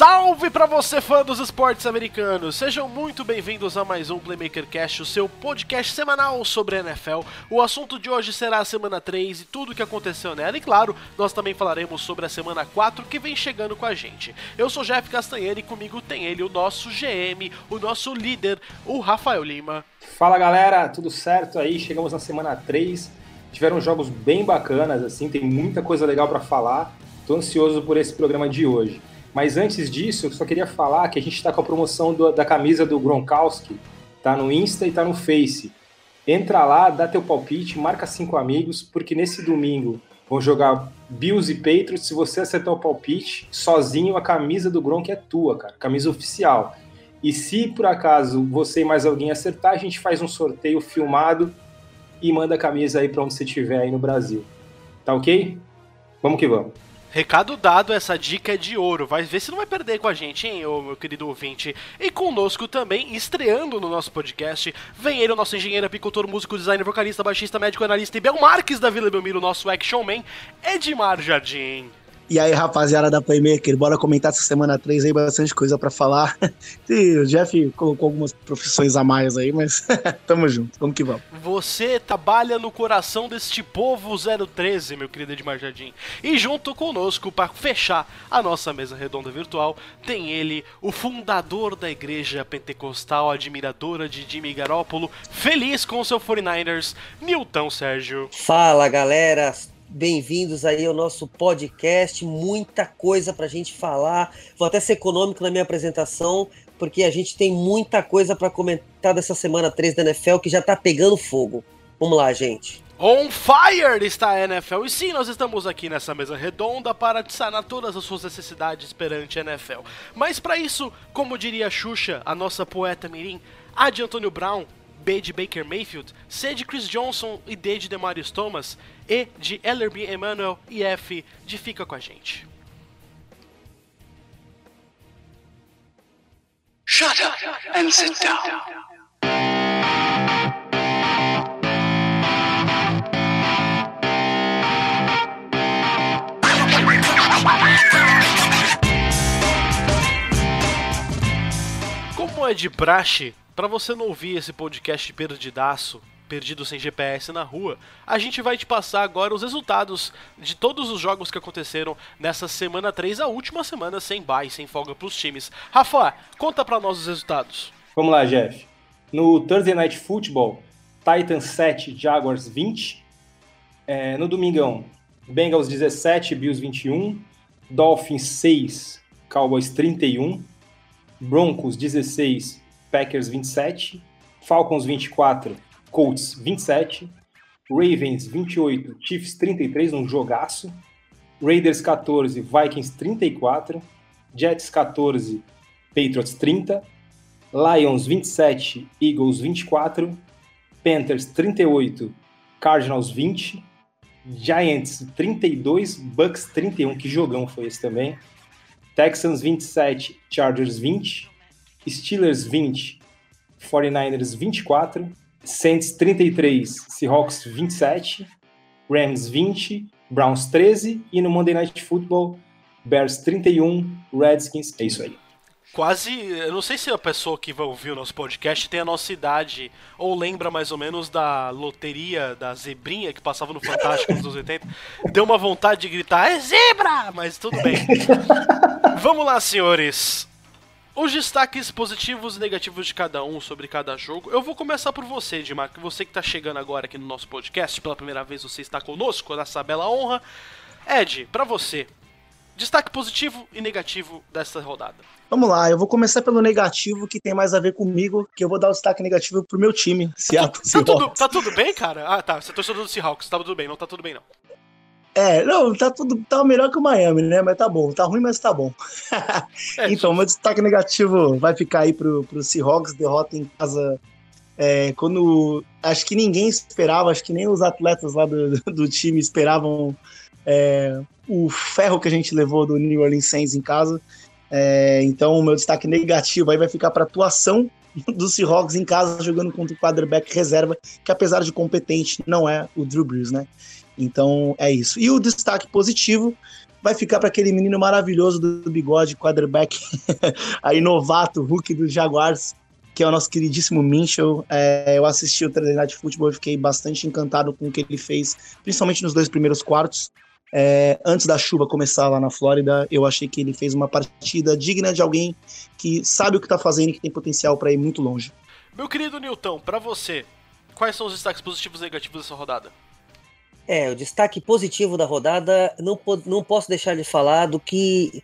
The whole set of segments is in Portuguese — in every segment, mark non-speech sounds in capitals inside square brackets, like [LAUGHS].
Salve para você fã dos esportes americanos! Sejam muito bem-vindos a mais um Playmaker Cast, o seu podcast semanal sobre a NFL. O assunto de hoje será a semana 3 e tudo o que aconteceu nela, e claro, nós também falaremos sobre a semana 4 que vem chegando com a gente. Eu sou Jeff Castanheira e comigo tem ele, o nosso GM, o nosso líder, o Rafael Lima. Fala galera, tudo certo aí? Chegamos na semana 3. Tiveram jogos bem bacanas, assim, tem muita coisa legal para falar. Tô ansioso por esse programa de hoje. Mas antes disso, eu só queria falar que a gente está com a promoção do, da camisa do Gronkowski, tá no Insta e tá no Face. Entra lá, dá teu palpite, marca cinco amigos, porque nesse domingo vão jogar Bills e Patriots. Se você acertar o palpite, sozinho a camisa do Gronk é tua, cara, camisa oficial. E se por acaso você e mais alguém acertar, a gente faz um sorteio filmado e manda a camisa aí para onde você estiver aí no Brasil. Tá ok? Vamos que vamos. Recado dado, essa dica é de ouro. Vai ver se não vai perder com a gente, hein, ô, meu querido ouvinte. E conosco também, estreando no nosso podcast, vem ele, o nosso engenheiro, apicultor, músico, designer, vocalista, baixista, médico, analista e Bel Marques da Vila Belmiro, nosso action man, Edmar Jardim. E aí, rapaziada da Playmaker, bora comentar essa semana 3 aí, bastante coisa para falar. [LAUGHS] E o Jeff colocou algumas profissões a mais aí, mas [LAUGHS] tamo junto, vamos que vamos. Você trabalha no coração deste povo 013, meu querido Edmar Jardim. E junto conosco, para fechar a nossa mesa redonda virtual, tem ele, o fundador da igreja pentecostal, admiradora de Jimmy Garoppolo, feliz com o seu 49ers, Nilton Sérgio. Fala, galera! Bem-vindos aí ao nosso podcast, muita coisa para a gente falar. Vou até ser econômico na minha apresentação, porque a gente tem muita coisa para comentar dessa semana 3 da NFL que já tá pegando fogo. Vamos lá, gente. On fire está a NFL e sim, nós estamos aqui nessa mesa redonda para sanar todas as suas necessidades perante a NFL. Mas para isso, como diria a Xuxa, a nossa poeta mirim, a de Antônio Brown, B de Baker Mayfield, C de Chris Johnson e D de Demarius Thomas, E de Ellerby Emmanuel e F de Fica com a gente. Shut up and sit down. Como é de praxe, para você não ouvir esse podcast perdidaço, perdido sem GPS na rua, a gente vai te passar agora os resultados de todos os jogos que aconteceram nessa semana 3, a última semana sem bye, sem folga pros times. Rafa, conta pra nós os resultados. Vamos lá, Jeff. No Thursday Night Football, Titans 7, Jaguars 20. É, no domingão, Bengals 17, Bills 21. Dolphins 6, Cowboys 31. Broncos 16, Packers 27. Falcons 24, Colts 27. Ravens 28, Chiefs 33, um jogaço. Raiders 14, Vikings 34. Jets 14, Patriots 30. Lions 27, Eagles 24. Panthers 38, Cardinals 20. Giants 32, Bucks 31, que jogão foi esse também. Texans 27, Chargers 20. Steelers 20, 49ers 24. Saints 33, Seahawks 27. Rams 20, Browns 13. E no Monday Night Football, Bears 31, Redskins. É isso aí. Quase, eu não sei se a pessoa que vai ouvir o nosso podcast tem a nossa idade ou lembra mais ou menos da loteria da zebrinha que passava no Fantástico nos anos 80. Deu uma vontade de gritar, é zebra! Mas tudo bem. [LAUGHS] Vamos lá, senhores. Os destaques positivos e negativos de cada um sobre cada jogo. Eu vou começar por você, Edmar, que você que está chegando agora aqui no nosso podcast, pela primeira vez você está conosco nessa bela honra. Ed, para você, destaque positivo e negativo dessa rodada. Vamos lá, eu vou começar pelo negativo, que tem mais a ver comigo, que eu vou dar o destaque negativo pro meu time, Seattle Tá tudo, tá tudo bem, cara? Ah, tá. Você torcedor do Seahawks, tá tudo bem. Não tá tudo bem, não. É, não, tá tudo tá melhor que o Miami, né? Mas tá bom, tá ruim, mas tá bom. É, [LAUGHS] então, meu destaque negativo vai ficar aí pro, pro Seahawks, derrota em casa. É, quando acho que ninguém esperava, acho que nem os atletas lá do, do time esperavam é, o ferro que a gente levou do New Orleans Saints em casa. É, então, o meu destaque negativo aí vai ficar para atuação [LAUGHS] do Seahawks em casa jogando contra o quarterback reserva, que apesar de competente, não é o Drew Brees, né? Então é isso. E o destaque positivo vai ficar para aquele menino maravilhoso do, bigode, quarterback, [LAUGHS] aí novato, Hulk do Jaguars, que é o nosso queridíssimo Minchel. É, eu assisti o Thursday Night Football e fiquei bastante encantado com o que ele fez, principalmente nos dois primeiros quartos. É, antes da chuva começar lá na Flórida, eu achei que ele fez uma partida digna de alguém que sabe o que está fazendo e que tem potencial para ir muito longe. Meu querido Newton, para você, quais são os destaques positivos e negativos dessa rodada? É, o destaque positivo da rodada, não, não posso deixar de falar do que.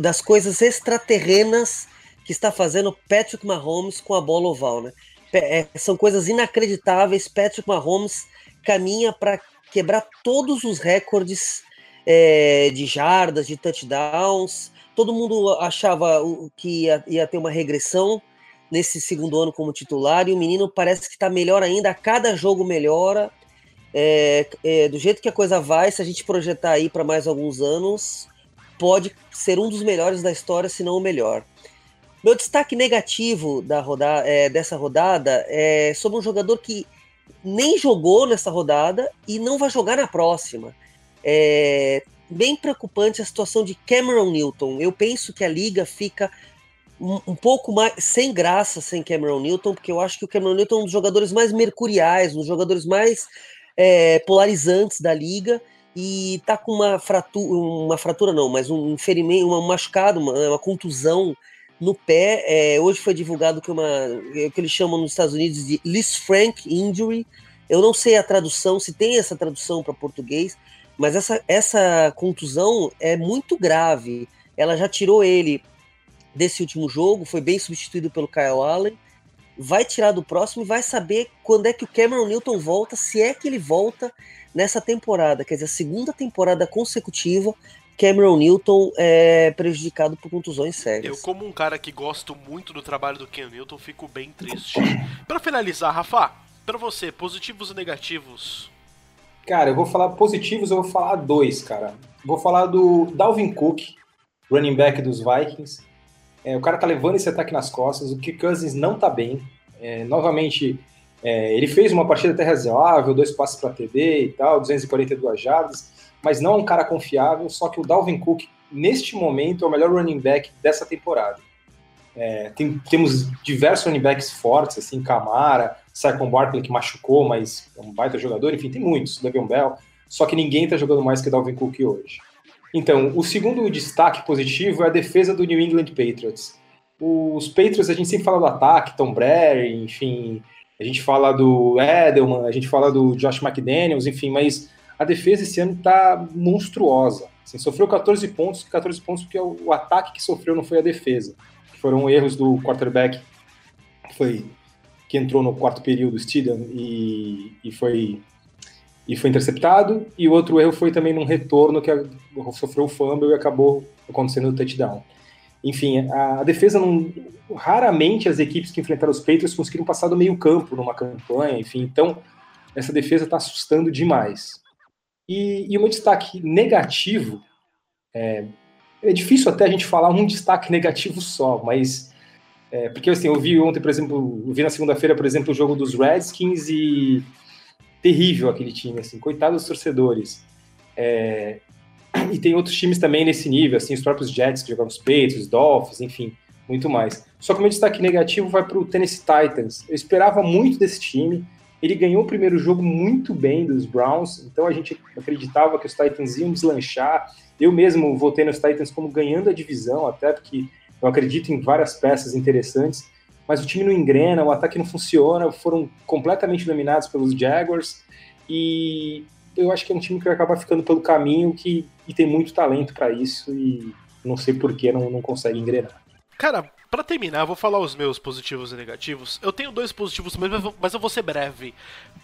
das coisas extraterrenas que está fazendo Patrick Mahomes com a bola oval, né? É, são coisas inacreditáveis. Patrick Mahomes caminha para quebrar todos os recordes é, de jardas, de touchdowns. Todo mundo achava que ia, ia, ter uma regressão nesse segundo ano como titular, e o menino parece que está melhor ainda, a cada jogo melhora. É, é, do jeito que a coisa vai, se a gente projetar aí para mais alguns anos, pode ser um dos melhores da história, se não o melhor. Meu destaque negativo da roda é, dessa rodada é sobre um jogador que nem jogou nessa rodada e não vai jogar na próxima. É bem preocupante a situação de Cameron Newton. Eu penso que a liga fica um, um, pouco mais sem graça sem Cameron Newton, porque eu acho que o Cameron Newton é um dos jogadores mais mercuriais, um dos jogadores mais é, polarizantes da liga e tá com uma fratura, uma fratura não, mas um ferimento, uma machucado, uma, uma contusão no pé. É, hoje foi divulgado que uma é, que eles chamam nos Estados Unidos de Liz Frank Injury. Eu não sei a tradução, se tem essa tradução para português, mas essa, essa contusão é muito grave. Ela já tirou ele desse último jogo, foi bem substituído pelo Kyle Allen. Vai tirar do próximo e vai saber quando é que o Cameron Newton volta, se é que ele volta nessa temporada, quer dizer, a segunda temporada consecutiva Cameron Newton é prejudicado por contusões sérias. Eu, como um cara que gosto muito do trabalho do Cam Newton, fico bem triste. para finalizar, Rafa, para você, positivos e negativos? Cara, eu vou falar positivos, eu vou falar dois, cara. Vou falar do Dalvin Cook, running back dos Vikings. É, o cara tá levando esse ataque nas costas, o Kirk Cousins não tá bem. É, novamente, é, ele fez uma partida até razoável, dois passes para TD e tal, 242 jardas mas não é um cara confiável, só que o Dalvin Cook, neste momento, é o melhor running back dessa temporada. É, tem, temos diversos running backs fortes, assim, Camara, Saquon Barkley, que machucou, mas é um baita jogador, enfim, tem muitos, Le'Veon Bell, só que ninguém está jogando mais que Dalvin Cook hoje. Então, o segundo destaque positivo é a defesa do New England Patriots. Os Patriots, a gente sempre fala do ataque, Tom Brady, enfim, a gente fala do Edelman, a gente fala do Josh McDaniels, enfim, mas a defesa esse ano está monstruosa. Assim, sofreu 14 pontos, 14 pontos porque o, o, ataque que sofreu não foi a defesa. Foram erros do quarterback que, foi, que entrou no quarto período, Steedham, e, e, foi, e foi interceptado. E o outro erro foi também num retorno que a, sofreu o fumble e acabou acontecendo o touchdown. Enfim, a, a defesa não. Raramente as equipes que enfrentaram os Patriots conseguiram passar do meio campo numa campanha, enfim. Então, essa defesa está assustando demais. E, e um destaque negativo, é, é, difícil até a gente falar um destaque negativo só, mas. É, porque assim, eu vi ontem, por exemplo, eu vi na segunda-feira, por exemplo, o jogo dos Redskins e. Terrível aquele time, assim, coitado dos torcedores. É, e tem outros times também nesse nível, assim, os próprios Jets que jogam os Patriots, os Dolphins, enfim, muito mais. Só que o meu destaque negativo vai para o Tennessee Titans. Eu esperava muito desse time. Ele ganhou o primeiro jogo muito bem dos Browns, então a gente acreditava que os Titans iam deslanchar. Eu mesmo votei nos Titans como ganhando a divisão, até porque eu acredito em várias peças interessantes, mas o time não engrena, o ataque não funciona, foram completamente dominados pelos Jaguars e eu acho que é um time que vai acabar ficando pelo caminho que, e tem muito talento para isso e não sei por que não, não consegue engrenar. Cara, para terminar, vou falar os meus positivos e negativos. Eu tenho dois positivos mesmo, mas eu vou ser breve.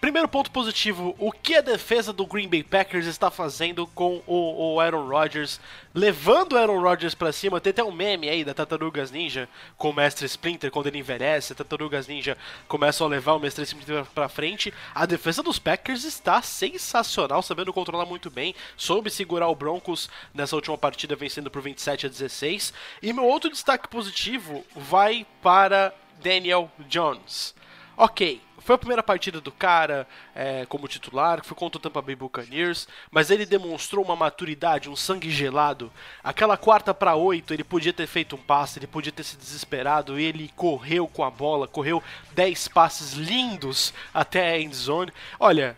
Primeiro ponto positivo: o que a defesa do Green Bay Packers está fazendo com o, o Aaron Rodgers, levando o Aaron Rodgers para cima. Tem até um meme aí da Tartarugas Ninja com o Mestre Splinter quando ele envelhece. A Tartarugas Ninja começam a levar o Mestre Splinter para frente. A defesa dos Packers está sensacional, sabendo controlar muito bem. Soube segurar o Broncos nessa última partida, vencendo por 27 a 16. E meu outro destaque positivo vai para Daniel Jones. ok, foi a primeira partida do cara é, como titular, foi contra o Tampa Bay Buccaneers, mas ele demonstrou uma maturidade, um sangue gelado. Aquela quarta para oito, ele podia ter feito um passe, ele podia ter se desesperado, e ele correu com a bola, correu 10 passes lindos até a end zone. Olha,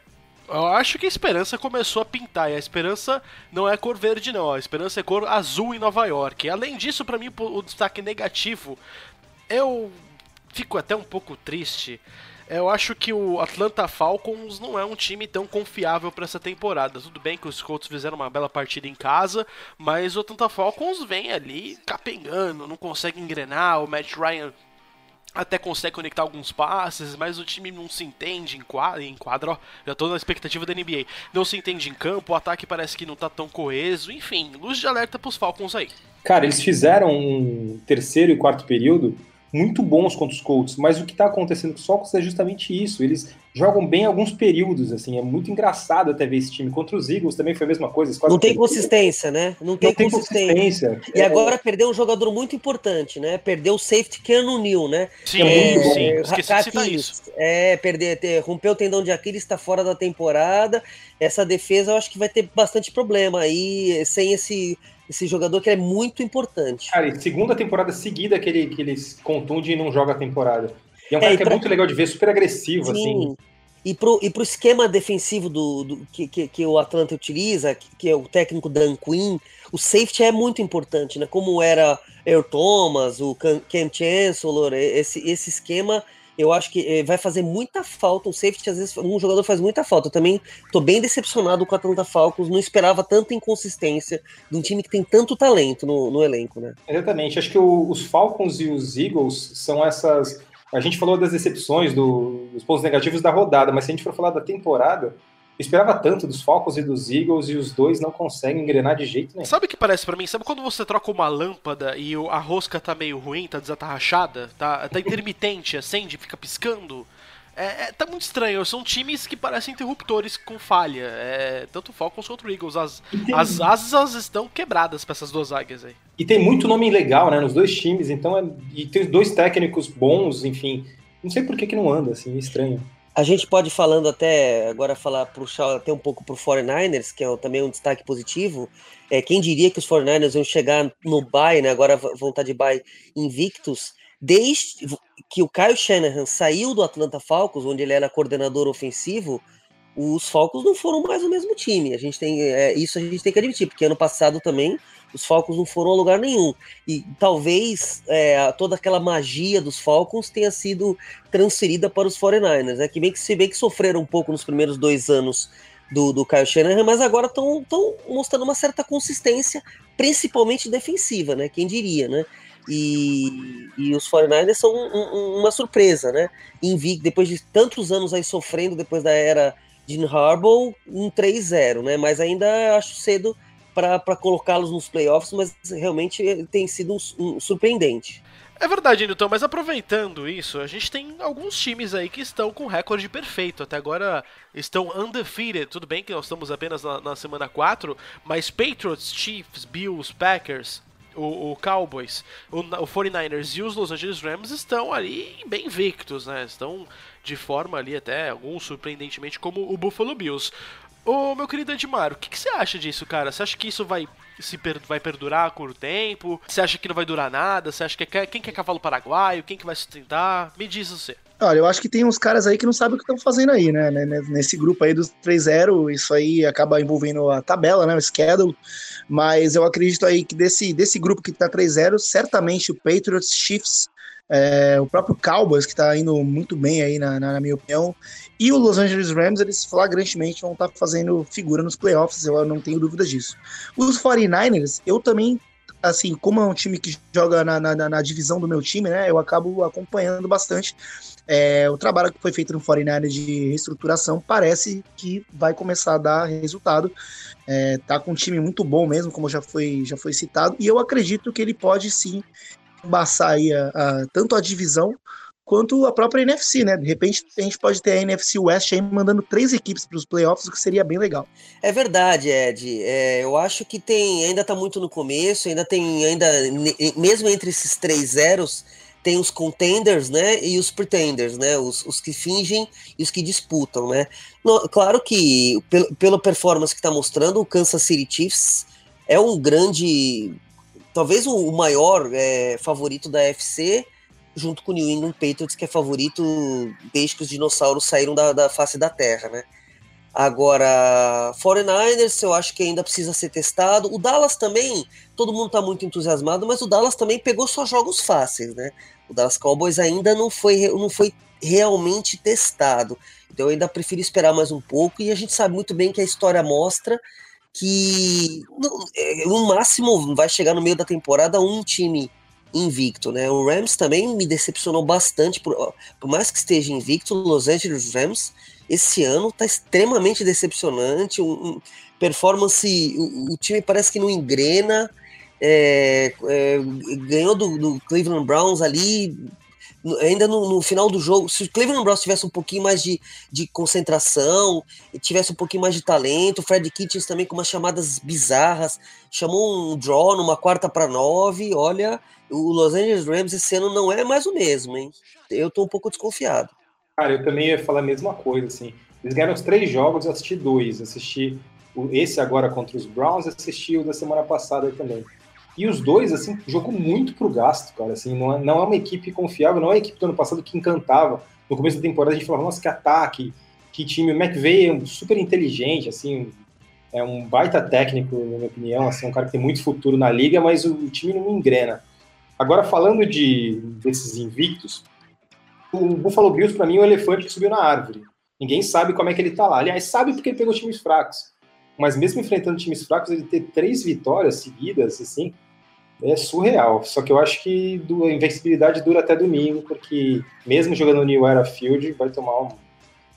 eu acho que a esperança começou a pintar. E a esperança não é cor verde, não. A esperança é cor azul em Nova York. Além disso, para mim, o destaque negativo, eu fico até um pouco triste. Eu acho que o Atlanta Falcons não é um time tão confiável para essa temporada. Tudo bem que os Colts fizeram uma bela partida em casa, mas o Atlanta Falcons vem ali capengando, não consegue engrenar. O Matt Ryan até consegue conectar alguns passes, mas o time não se entende em quadra, em ó, já tô na expectativa da NBA. Não se entende em campo, o ataque parece que não tá tão coeso, enfim, luz de alerta pros Falcons aí. Cara, eles fizeram um terceiro e quarto período muito bons contra os Colts, mas o que está acontecendo com os Falcons é justamente isso. Eles jogam bem alguns períodos, assim, é muito engraçado até ver esse time. Contra os Eagles também foi a mesma coisa. Não tem consistência, né? Não tem, Não tem consistência. consistência. E é... agora perdeu um jogador muito importante, né? Perdeu o safety Keanu Neal, né? Sim, é, sim. É, Esqueci de isso. É, perder, ter, rompeu o tendão de Aquiles, está fora da temporada. Essa defesa eu acho que vai ter bastante problema aí, sem esse esse jogador que é muito importante. Cara, segunda temporada seguida que ele, que ele contunde e não joga a temporada. E é um é, cara que é pra... é muito legal de ver, super agressivo, Sim. assim. E pro, e pro esquema defensivo do, do que, que, que, o Atlanta utiliza, que, que, é o técnico Dan Quinn, o safety é muito importante, né? Como era Earl Thomas, o Cam Chancellor, esse, esse esquema eu acho que eh, vai fazer muita falta. O safety, às vezes, um jogador faz muita falta. Eu também tô bem decepcionado com a Atlanta Falcons. Não esperava tanta inconsistência de um time que tem tanto talento no, no elenco, né? Exatamente. Acho que o, os Falcons e os Eagles são essas. A gente falou das decepções, do, dos pontos negativos da rodada, mas se a gente for falar da temporada, esperava tanto dos Falcons e dos Eagles e os dois não conseguem engrenar de jeito nenhum. Sabe o que parece para mim? Sabe quando você troca uma lâmpada e a rosca tá meio ruim, tá desatarrachada, tá, tá intermitente, [LAUGHS] acende, fica piscando? É, é, tá muito estranho. São times que parecem interruptores com falha. É, tanto Falcons quanto Eagles. As, tem... as asas estão quebradas para essas duas águias aí. E tem muito nome legal, né, nos dois times. Então, é, e tem dois técnicos bons, enfim. Não sei por que, que não anda, assim, estranho. A gente pode falando até agora falar puxar até um pouco pro 49ers, que é também um destaque positivo. É, quem diria que os 49ers iam chegar no bye, né? Agora vão estar de bye invictus, desde que o Kyle Shanahan saiu do Atlanta Falcons, onde ele era coordenador ofensivo, os Falcons não foram mais o mesmo time. A gente tem é, isso a gente tem que admitir, porque ano passado também os Falcons não foram a lugar nenhum. E talvez é, toda aquela magia dos Falcons tenha sido transferida para os 49ers, né? Que bem que se bem que sofreram um pouco nos primeiros dois anos do, do Kyle Shanahan, mas agora estão mostrando uma certa consistência, principalmente defensiva, né? Quem diria, né? E, e os 49ers são um, um, uma surpresa, né? Invicto, depois de tantos anos aí sofrendo, depois da era de Harbaugh, um 3-0, né? Mas ainda acho cedo para colocá-los nos playoffs, mas realmente tem sido um, um, surpreendente. É verdade, Newton, mas aproveitando isso, a gente tem alguns times aí que estão com recorde perfeito. Até agora estão undefeated. Tudo bem que nós estamos apenas na, na semana 4, mas Patriots, Chiefs, Bills, Packers, o, o, Cowboys, o, o 49ers e os Los Angeles Rams estão ali bem invictos, né? Estão de forma ali até alguns surpreendentemente como o Buffalo Bills. Ô, meu querido Edmar, o que, que, você acha disso, cara? Você acha que isso vai se per vai perdurar por um tempo? Você acha que não vai durar nada? Você acha que é, quem quer é cavalo paraguaio? Quem que vai sustentar? Me diz você. Olha, eu acho que tem uns caras aí que não sabem o que estão fazendo aí, né? Nesse grupo aí dos 3-0, isso aí acaba envolvendo a tabela, né? O schedule. Mas eu acredito aí que desse, desse grupo que tá 3-0, certamente o Patriots, Chiefs, é, o próprio Cowboys, que está indo muito bem aí, na, na, na, minha opinião, e o Los Angeles Rams, eles flagrantemente vão estar tá fazendo figura nos playoffs, eu não tenho dúvidas disso. Os 49ers, eu também, assim, como é um time que joga na, na, na divisão do meu time, né, eu acabo acompanhando bastante. É, o trabalho que foi feito no 49ers de reestruturação parece que vai começar a dar resultado. É, tá com um time muito bom mesmo, como já foi, já foi citado, e eu acredito que ele pode sim embaçar aí a, a, tanto a divisão quanto a própria NFC, né? De repente a gente pode ter a NFC West aí mandando três equipes para os playoffs, o que seria bem legal. É verdade, Ed. É, eu acho que tem, ainda está muito no começo, ainda tem, ainda mesmo entre esses três zeros, tem os contenders, né, e os pretenders, né, os, os que fingem e os que disputam, né. No, claro que pelo, pela performance que está mostrando, o Kansas City Chiefs é um grande, talvez o, o maior é, favorito da FC, junto com o New England Patriots, que é favorito desde que os dinossauros saíram da, da face da Terra, né. Agora, 49ers eu acho que ainda precisa ser testado. O Dallas também, todo mundo está muito entusiasmado, mas o Dallas também pegou só jogos fáceis, né? O Dallas Cowboys ainda não foi, não foi realmente testado. Então eu ainda prefiro esperar mais um pouco e a gente sabe muito bem que a história mostra que no, é, no máximo vai chegar no meio da temporada um time invicto, né? O Rams também me decepcionou bastante, por, por mais que esteja invicto, Los Angeles Rams esse ano está extremamente decepcionante. Um, um performance, o, o, time parece que não engrena. É, é, ganhou do, do, Cleveland Browns ali. Ainda no, no, final do jogo, se o Cleveland Browns tivesse um pouquinho mais de, de concentração, tivesse um pouquinho mais de talento, o Fred Kitchens também com umas chamadas bizarras, chamou um draw numa quarta para nove. Olha, o Los Angeles Rams esse ano não é mais o mesmo, hein? Eu tô um pouco desconfiado. Cara, eu também ia falar a mesma coisa, assim. Eles ganharam os três jogos, eu assisti dois. Assisti esse agora contra os Browns, assisti o da semana passada também. E os dois, assim, jogou muito pro gasto, cara. Assim, não é, não é uma equipe confiável, não é a equipe do ano passado que encantava. No começo da temporada a gente falava, nossa, que ataque, que time. O McVeigh é super inteligente, assim, é um baita técnico, na minha opinião, assim, um cara que tem muito futuro na liga, mas o time não engrena. Agora, falando de desses invictos, o Buffalo Bills, para mim, é um elefante que subiu na árvore. Ninguém sabe como é que ele tá lá. Aliás, sabe porque ele pegou times fracos. Mas mesmo enfrentando times fracos, ele ter três vitórias seguidas, assim, é surreal. Só que eu acho que a invencibilidade dura até domingo, porque mesmo jogando no New Era Field, vai tomar um,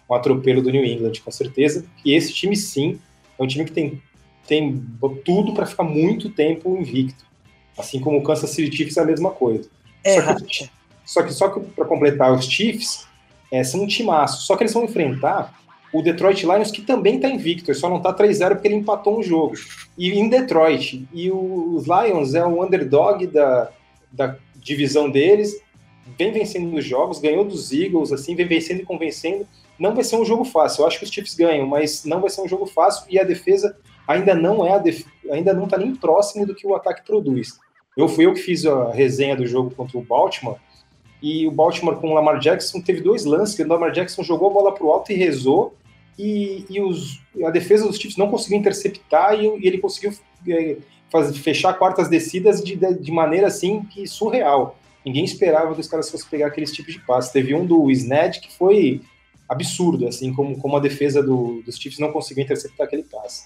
um atropelo do New England, com certeza. E esse time, sim, é um time que tem, tem tudo para ficar muito tempo invicto. Assim como o Kansas City Chiefs é a mesma coisa. É, Só que, só que só que para completar os Chiefs, é, são um timaço. Só que eles vão enfrentar o Detroit Lions, que também está invicto, só não está 3-0 porque ele empatou um jogo. E em Detroit. E os Lions é o underdog da, da divisão deles, vem vencendo os jogos, ganhou dos Eagles, assim, vem vencendo e convencendo. Não vai ser um jogo fácil. Eu acho que os Chiefs ganham, mas não vai ser um jogo fácil e a defesa ainda não é def... ainda não está nem próximo do que o ataque produz. Eu fui eu que fiz a resenha do jogo contra o Baltimore e o Baltimore com o Lamar Jackson teve dois lances que o Lamar Jackson jogou a bola para o alto e rezou, e, e os, a defesa dos Chiefs não conseguiu interceptar e, e ele conseguiu é, fazer, fechar quartas descidas de, de, de, maneira assim que surreal. Ninguém esperava que os caras fossem pegar aqueles tipos de passes. Teve um do Sned que foi absurdo, assim, como, como a defesa do, dos Chiefs não conseguiu interceptar aquele passe.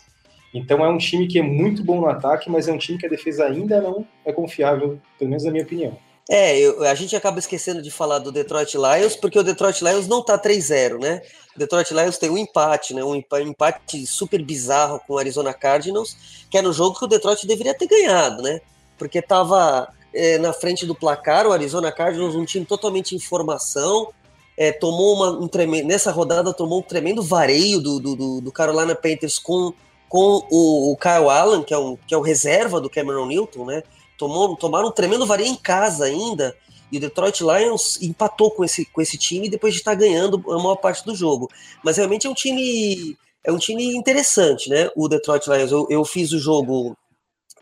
Então é um time que é muito bom no ataque, mas é um time que a defesa ainda não é confiável, pelo menos na minha opinião. É, eu, a gente acaba esquecendo de falar do Detroit Lions, porque o Detroit Lions não tá 3-0, né? O Detroit Lions tem um empate, né? Um empate super bizarro com o Arizona Cardinals, que era um jogo que o Detroit deveria ter ganhado, né? Porque tava é, na frente do placar, o Arizona Cardinals, um time totalmente em formação, é, tomou uma, um tremendo, nessa rodada tomou um tremendo vareio do, do, do Carolina Panthers com, com o, o Kyle Allen, que é, um, que é o reserva do Cameron Newton, né? Tomou, tomaram um tremendo varia em casa ainda. E o Detroit Lions empatou com esse, com esse time depois de estar ganhando a maior parte do jogo. Mas realmente é um time é um time interessante, né? O Detroit Lions. Eu, eu fiz o jogo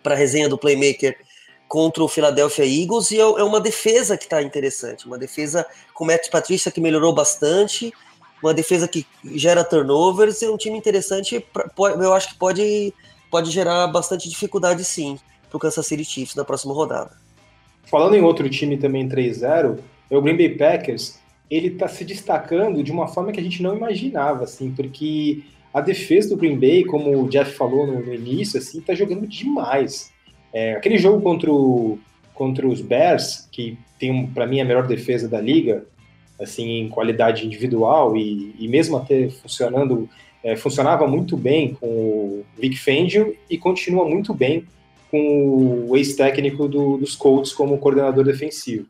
para resenha do Playmaker contra o Philadelphia Eagles e é, é uma defesa que está interessante. Uma defesa com o Matt Patrícia que melhorou bastante. Uma defesa que gera turnovers. É um time interessante. Pra, eu acho que pode, pode gerar bastante dificuldade, sim para o Kansas City Chiefs na próxima rodada. Falando em outro time também 3-0, é o Green Bay Packers. Ele está se destacando de uma forma que a gente não imaginava, assim, porque a defesa do Green Bay, como o Jeff falou no, no início, assim, está jogando demais. É, aquele jogo contra, o, contra os Bears, que tem para mim a melhor defesa da liga, assim, em qualidade individual e, e mesmo até funcionando, é, funcionava muito bem com o Vic Fangio e continua muito bem com o ex-técnico do, dos Colts como coordenador defensivo.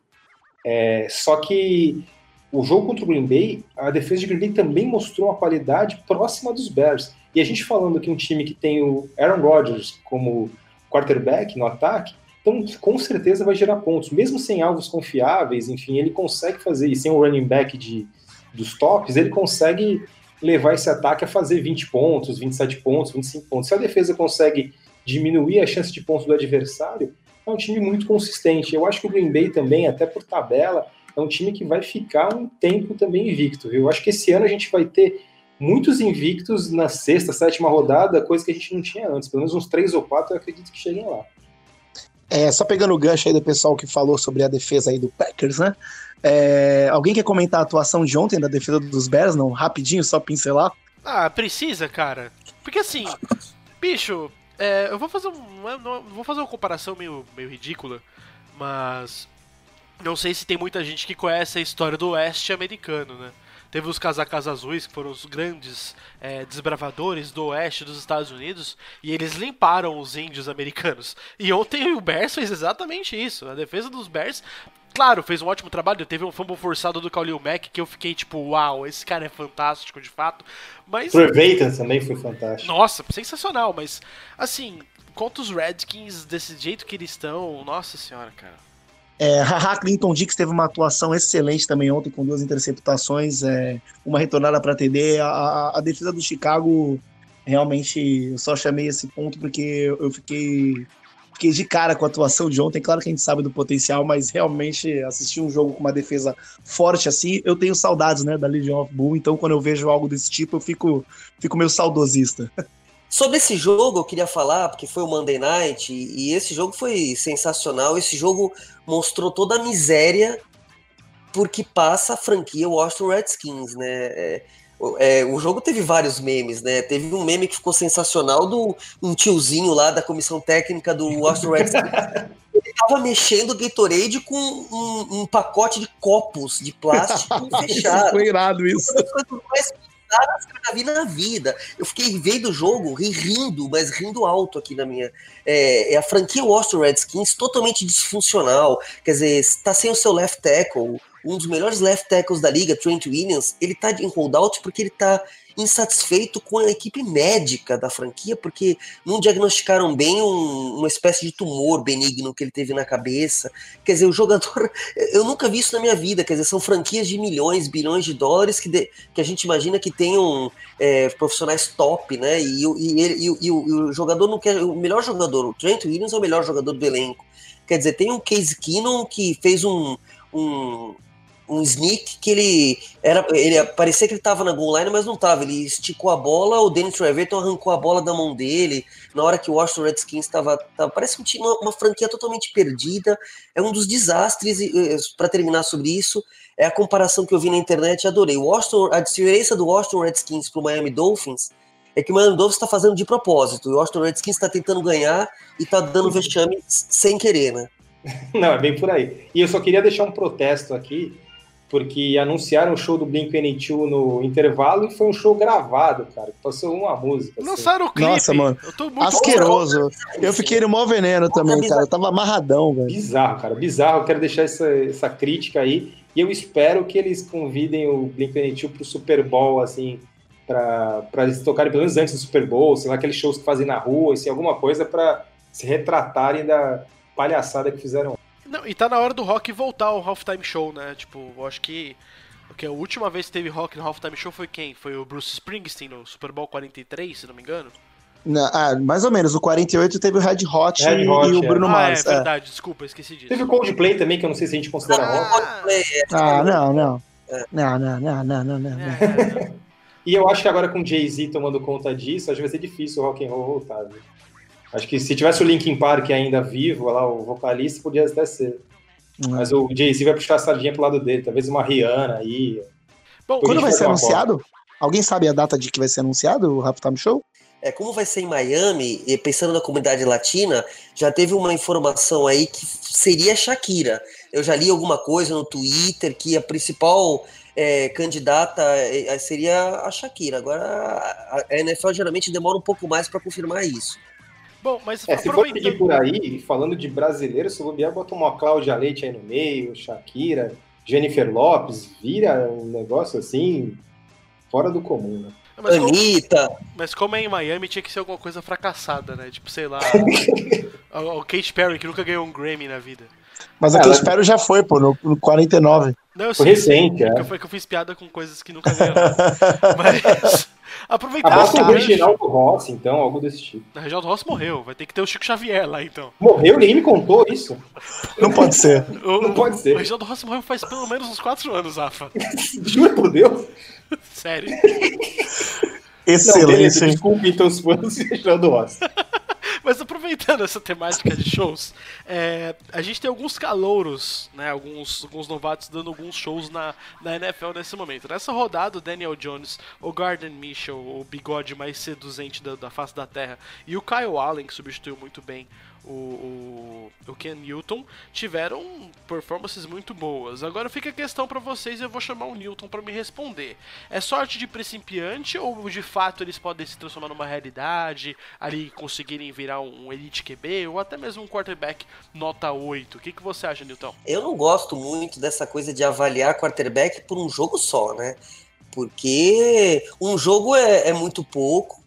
É, só que o jogo contra o Green Bay, a defesa de Green Bay também mostrou uma qualidade próxima dos Bears. E a gente falando que um time que tem o Aaron Rodgers como quarterback no ataque, Então, com certeza vai gerar pontos. Mesmo sem alvos confiáveis, enfim, ele consegue fazer, e sem o running back de, dos tops, ele consegue levar esse ataque a fazer 20 pontos, 27 pontos, 25 pontos. Se a defesa consegue diminuir a chance de pontos do adversário, é um time muito consistente. Eu acho que o Green Bay também, até por tabela, é um time que vai ficar um tempo também invicto. Viu? Eu acho que esse ano a gente vai ter muitos invictos na sexta, sétima rodada, coisa que a gente não tinha antes. Pelo menos uns três ou quatro eu acredito que cheguem lá. É, só pegando o gancho aí do pessoal que falou sobre a defesa aí do Packers, né? É, alguém quer comentar a atuação de ontem da defesa dos Bears? Não, rapidinho, só pincelar. Ah, precisa, cara. Porque assim, bicho, é, eu vou fazer um, vou fazer uma comparação meio, meio ridícula, mas não sei se tem muita gente que conhece a história do oeste americano, né? Teve os casacas azuis, que foram os grandes é, desbravadores do oeste dos Estados Unidos, e eles limparam os índios americanos. E ontem o Bears fez exatamente isso. A defesa dos Bears, claro, fez um ótimo trabalho. Teve um fumble forçado do Khalil Mack que eu fiquei tipo, uau, esse cara é fantástico de fato. Mas. Trevathan também foi fantástico. Nossa, sensacional, mas assim, contra os Redskins desse jeito que eles estão, nossa senhora, cara. É, Haha Clinton Dix teve uma atuação excelente também ontem, com duas interceptações, é, uma retornada para TD. A, a, defesa do Chicago, realmente, eu só chamei esse ponto porque eu fiquei, fiquei de cara com a atuação de ontem. Claro que a gente sabe do potencial, mas realmente assistir um jogo com uma defesa forte assim, eu tenho saudades né, da Legion of Boom, então quando eu vejo algo desse tipo, eu fico, fico meio saudosista. Sobre esse jogo, eu queria falar, porque foi o Monday Night, e, esse jogo foi sensacional. Esse jogo mostrou toda a miséria porque passa a franquia Washington Redskins, né? É, é, o jogo teve vários memes, né? Teve um meme que ficou sensacional do um tiozinho lá da comissão técnica do Washington Redskins. Ele tava mexendo o Gatorade com um, um, pacote de copos de plástico [LAUGHS] fechado. Foi irado isso. Coisas mais caras que eu já vi na vida. Eu fiquei vendo o jogo, rindo, mas rindo alto aqui na minha. É, é a franquia Washington Redskins totalmente disfuncional. Quer dizer, está sem o seu left tackle, um dos melhores left tackles da liga, Trent Williams, ele tá em holdout porque ele tá insatisfeito com a equipe médica da franquia, porque não diagnosticaram bem um, uma espécie de tumor benigno que ele teve na cabeça. Quer dizer, o jogador. [LAUGHS] Eu nunca vi isso na minha vida. Quer dizer, são franquias de milhões, bilhões de dólares que, de, que a gente imagina que tenham é, profissionais top, né? E, e, e, e, o, jogador não quer. O melhor jogador, o Trent Williams é o melhor jogador do elenco. Quer dizer, tem um Case Keenum que fez um, um, um sneak que ele era ele parecia que ele tava na goal line, mas não tava. Ele esticou a bola, o Danny Trevathan arrancou a bola da mão dele. Na hora que o Washington Redskins estava, parece um time, uma, uma, franquia totalmente perdida. É um dos desastres para terminar sobre isso. É a comparação que eu vi na internet e adorei. O Washington, a diferença do Washington Redskins para o Miami Dolphins é que o Miami Dolphins está fazendo de propósito. O Washington Redskins está tentando ganhar e está dando vexame sem querer, né? [LAUGHS] Não, é bem por aí. E eu só queria deixar um protesto aqui porque anunciaram o show do Blink-182 no intervalo e foi um show gravado, cara. Passou uma música. Assim. Lançaram o clipe. Nossa, mano. Eu tô muito asqueroso. Eu fiquei no mó veneno também, cara. Eu tava amarradão, velho. Bizarro, cara. Bizarro. Eu quero deixar essa, essa crítica aí. E eu espero que eles convidem o Blink-182 pro Super Bowl, assim, pra, pra eles tocarem pelo menos antes do Super Bowl, sei lá, aqueles shows que fazem na rua, assim, alguma coisa para se retratarem da palhaçada que fizeram não, e tá na hora do rock voltar ao Halftime Show, né? Tipo, eu acho que. Porque a última vez que teve rock no Halftime Show foi quem? Foi o Bruce Springsteen no Super Bowl 43, se não me engano? Não, ah, mais ou menos. O 48 teve o Red Hot, Red Hot e o Bruno é. Mars. Ah, é verdade, é. desculpa, esqueci disso. Teve o Coldplay também, que eu não sei se a gente considera ah, rock. Ah, não, não. Não, não, não, não, não, não. É, e eu acho que agora com Jay-Z tomando conta disso, acho que vai ser difícil o rock and roll voltar. Viu? Acho que se tivesse o Linkin Park ainda vivo, lá, o vocalista, podia até ser. Mas o Jay-Z vai puxar a sardinha pro lado dele, talvez uma Rihanna aí. Bom, quando vai ser anunciado? Alguém sabe a data de que vai ser anunciado o Halftime Show? É, como vai ser em Miami, e pensando na comunidade latina, já teve uma informação aí que seria Shakira. Eu já li alguma coisa no Twitter que a principal é, candidata é, é, seria a Shakira. Agora, a NFL geralmente demora um pouco mais para confirmar isso. Bom, mas é, se for pedir por aí, falando de brasileiro, se o bobear, bota uma Cláudia Leite aí no meio, Shakira, Jennifer Lopes, vira um negócio assim fora do comum, né? Mas como, Anitta. mas como é em Miami, tinha que ser alguma coisa fracassada, né? Tipo, sei lá. [LAUGHS] o, o Katy Perry, que nunca ganhou um Grammy na vida. Mas Ah, aquele ela- espero já foi, pô, no, no 49. Não, eu Foi sei, recente, é. que Foi que eu fiz piada com coisas que nunca ganharam. [LAUGHS] Mas. [LAUGHS] A Aproveitar bota esse o do Rossi, então, algo desse tipo. A Reginaldo Rossi morreu, vai ter que ter o Chico Xavier lá então. Morreu, ninguém me contou isso. Não pode ser. O, Não pode ser. O Reginaldo Rossi morreu faz pelo menos uns 4 anos, Rafa. [LAUGHS] Juro por Deus. Sério. Não, Excelente, beleza, hein? desculpe então os fãs de Reginaldo Rossi. Mas aproveitando essa temática de shows, é, a gente tem alguns calouros, né, alguns, alguns novatos dando alguns shows na, na NFL nesse momento. Nessa rodada, o Daniel Jones, o Garden Mitchell, o bigode mais seduzente da, da face da terra, e o Kyle Allen, que substituiu muito bem o, o, o Ken Newton, tiveram performances muito boas. Agora fica a questão pra vocês, eu vou chamar o Newton pra me responder. É sorte de principiante ou de fato eles podem se transformar numa realidade, ali conseguirem virar um elite QB ou até mesmo um quarterback nota 8? O que, que você acha, Newton? Eu não gosto muito dessa coisa de avaliar quarterback por um jogo só, né? Porque um jogo é, é muito pouco,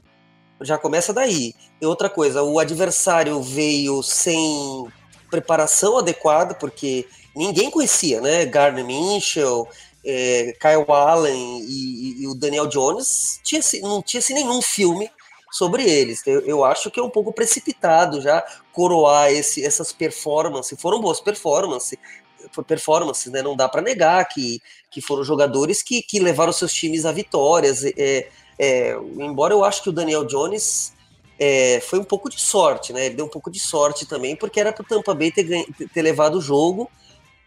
já começa daí. E outra coisa, o adversário veio sem preparação adequada, porque ninguém conhecia, né? Gardner Minshew, é, Kyle Allen e, e- e o Daniel Jones, tinha, não tinha nenhum filme sobre eles. Eu, eu acho que é um pouco precipitado já coroar esse, essas performances. Foram boas performances, performance, né? Não dá para negar que, que foram jogadores que, que levaram seus times a vitórias. É, é, embora eu acho que o Daniel Jones é, foi um pouco de sorte, né? Ele deu um pouco de sorte também, porque era pro Tampa Bay ter, ter levado o jogo.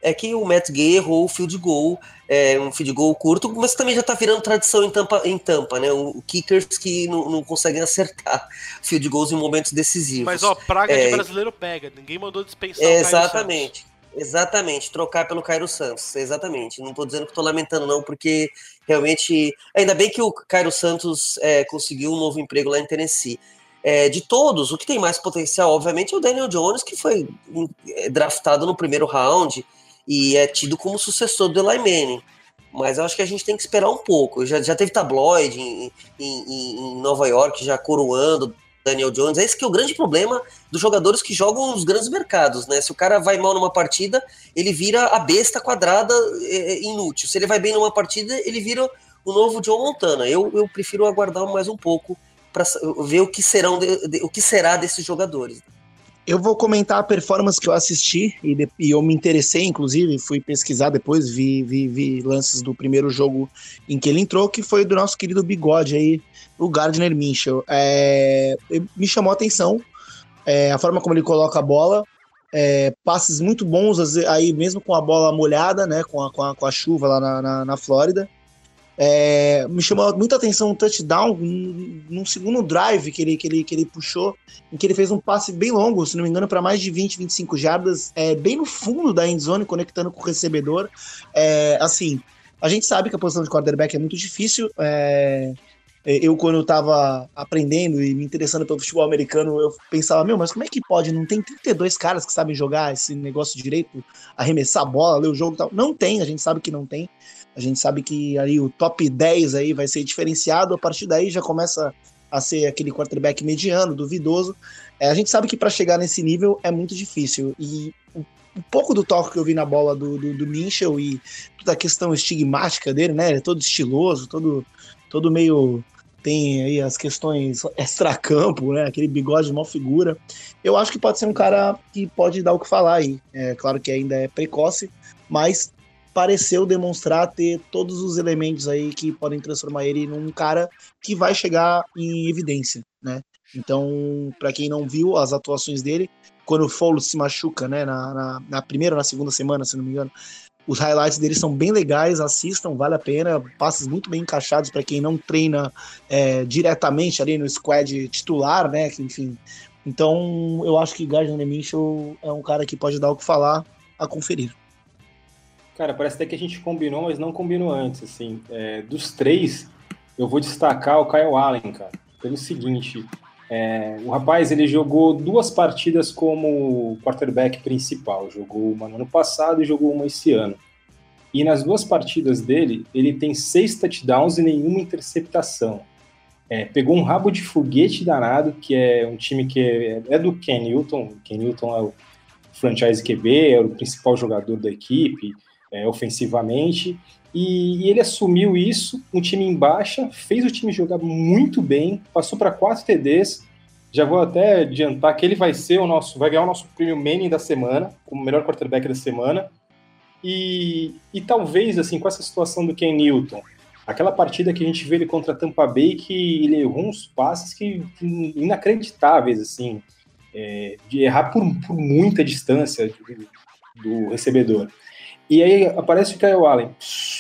É que o Matt Gay errou o field goal, é, um field goal curto, mas também já tá virando tradição em Tampa, em Tampa né? O, o kickers que não, não conseguem acertar field goals em momentos decisivos. Mas ó, praga É, de brasileiro pega, ninguém mandou dispensar É, o exatamente. Exatamente, trocar pelo Cairo Santos, exatamente. Não tô dizendo que tô lamentando, não, porque realmente. Ainda bem que o Cairo Santos é, conseguiu um novo emprego lá em Tennessee. É, de todos, o que tem mais potencial, obviamente, é o Daniel Jones, que foi é, draftado no primeiro round e é tido como sucessor do Eli Manning. Mas eu acho que a gente tem que esperar um pouco. Já, já teve tabloide em- em- em Nova York, já coroando Daniel Jones. Esse que é o grande problema dos jogadores que jogam nos grandes mercados, né? Se o cara vai mal numa partida, ele vira a besta quadrada é, é, inútil. Se ele vai bem numa partida, ele vira o novo John Montana. Eu, eu prefiro aguardar mais um pouco para ver o que serão de- de- o que será desses jogadores. Eu vou comentar a performance que eu assisti e, de- e eu me interessei, inclusive, fui pesquisar depois, vi, vi, vi lances do primeiro jogo em que ele entrou, que foi do nosso querido bigode aí, o Gardner Minshew. É, me chamou a atenção é, a forma como ele coloca a bola, é, passes muito bons, aí mesmo com a bola molhada, né, com a, com a, com a chuva lá na, na, na Flórida. É, me chamou muita atenção um touchdown num, segundo drive que ele, que, ele, que ele puxou, em que ele fez um passe bem longo, se não me engano, para mais de 20, 25 jardas, é, bem no fundo da endzone, conectando com o recebedor. É, assim, a gente sabe que a posição de quarterback é muito difícil. é, eu, quando eu tava aprendendo e me interessando pelo futebol americano, eu pensava, meu, mas como é que pode? Não tem 32 caras que sabem jogar esse negócio direito, arremessar a bola, ler o jogo e tal. Não tem, a gente sabe que não tem. A gente sabe que ali o top 10 aí vai ser diferenciado, a partir daí já começa a ser aquele quarterback mediano, duvidoso. É, a gente sabe que para chegar nesse nível é muito difícil. E um um pouco do toque que eu vi na bola do, do, do Minchel e toda a questão estigmática dele, né? Ele é todo estiloso, todo, todo meio. Tem aí as questões extracampo, né? Aquele bigode de figura. Eu acho que pode ser um cara que pode dar o que falar aí. É claro que ainda é precoce, mas pareceu demonstrar ter todos os elementos aí que podem transformar ele num cara que vai chegar em evidência, né? Então, para quem não viu as atuações dele, quando o Foles se machuca, né, na, na, na primeira ou na segunda semana, se não me engano, os highlights dele são bem legais, assistam, vale a pena, passes muito bem encaixados para quem não treina é, diretamente ali no squad titular, né, enfim. Então, eu acho que Gardner Minshew é um cara que pode dar o que falar a conferir. Cara, parece até que a gente combinou, mas não combinou antes, assim. É, dos três, eu vou destacar o Kyle Allen, cara. Pelo seguinte, é, o rapaz, ele jogou duas partidas como quarterback principal. Jogou uma no ano passado e jogou uma esse ano. E nas duas partidas dele, ele tem seis touchdowns e nenhuma interceptação. É, pegou um rabo de foguete danado, que é um time que é, é do Ken Newton. Ken Newton é o franchise QB, é o principal jogador da equipe, é, ofensivamente. E, e, ele assumiu isso, um time em baixa, fez o time jogar muito bem, passou para quatro TDs. Já vou até adiantar que ele vai ser o nosso, vai ganhar o nosso prêmio Manning da semana, como melhor quarterback da semana. E, e talvez, assim, com essa situação do Ken Newton, aquela partida que a gente vê ele contra Tampa Bay, que ele errou uns passes que inacreditáveis, assim, é, de errar por, por muita distância do, do recebedor. E aí aparece o Kyle Allen,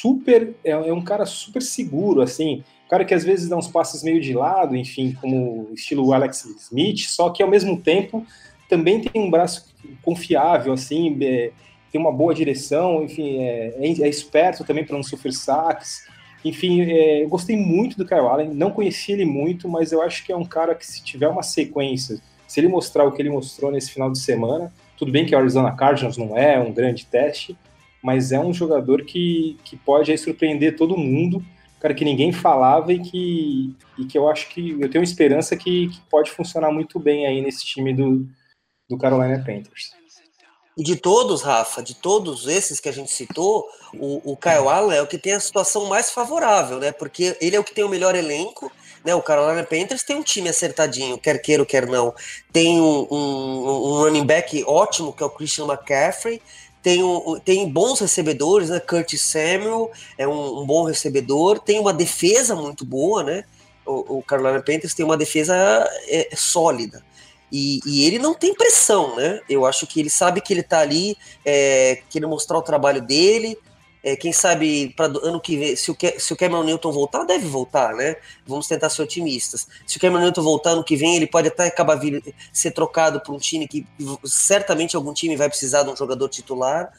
super, é, é, um cara super seguro, assim, um cara que às vezes dá uns passes meio de lado, enfim, como estilo Alex Smith, só que ao mesmo tempo também tem um braço confiável, assim, é, tem uma boa direção, enfim, é, é, é esperto também para não sofrer saques. Enfim, é, eu gostei muito do Kyle Allen, não conheci ele muito, mas eu acho que é um cara que se tiver uma sequência, se ele mostrar o que ele mostrou nesse final de semana, tudo bem que o Arizona Cardinals não é um grande teste, mas é um jogador que, que pode aí, surpreender todo mundo, cara que ninguém falava e que, e que eu acho que eu tenho esperança que, que pode funcionar muito bem aí nesse time do, do Carolina Panthers. E de todos, Rafa, de todos esses que a gente citou, o, o Kyle Allen é o que tem a situação mais favorável, né? Porque ele é o que tem o melhor elenco, né? O Carolina Panthers tem um time acertadinho, quer queira quer não. Tem um, um, um running back ótimo, que é o Christian McCaffrey tem, um, tem bons recebedores, né? Curtis Samuel é um, um, bom recebedor, tem uma defesa muito boa, né? O, o Carolina Panthers tem uma defesa é, sólida. E, e, ele não tem pressão, né? Eu acho que ele sabe que ele tá ali, é, querendo mostrar o trabalho dele, é, quem sabe para ano que vem, se o, se o Cameron Newton voltar, deve voltar, né? Vamos tentar ser otimistas. Se o Cameron Newton voltar ano que vem, ele pode até acabar vir, ser trocado por um time que certamente algum time vai precisar de um jogador titular.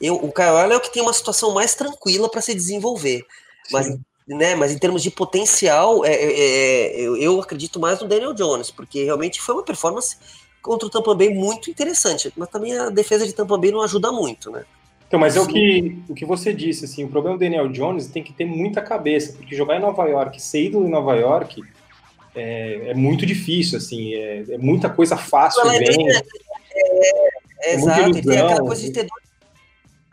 Eu, o Kyle Allen é o que tem uma situação mais tranquila para se desenvolver. Mas, né, mas em termos de potencial, é, é, é, eu, eu acredito mais no Daniel Jones, porque realmente foi uma performance contra o Tampa Bay muito interessante. Mas também a defesa de Tampa Bay não ajuda muito, né? Então, mas é o que, o que você disse, assim, o problema do Daniel Jones tem que ter muita cabeça, porque jogar em Nova York, ser ídolo em Nova York, é, é muito difícil, assim, é, é muita coisa fácil. É, é, é, exato, tem aquela coisa de ter dois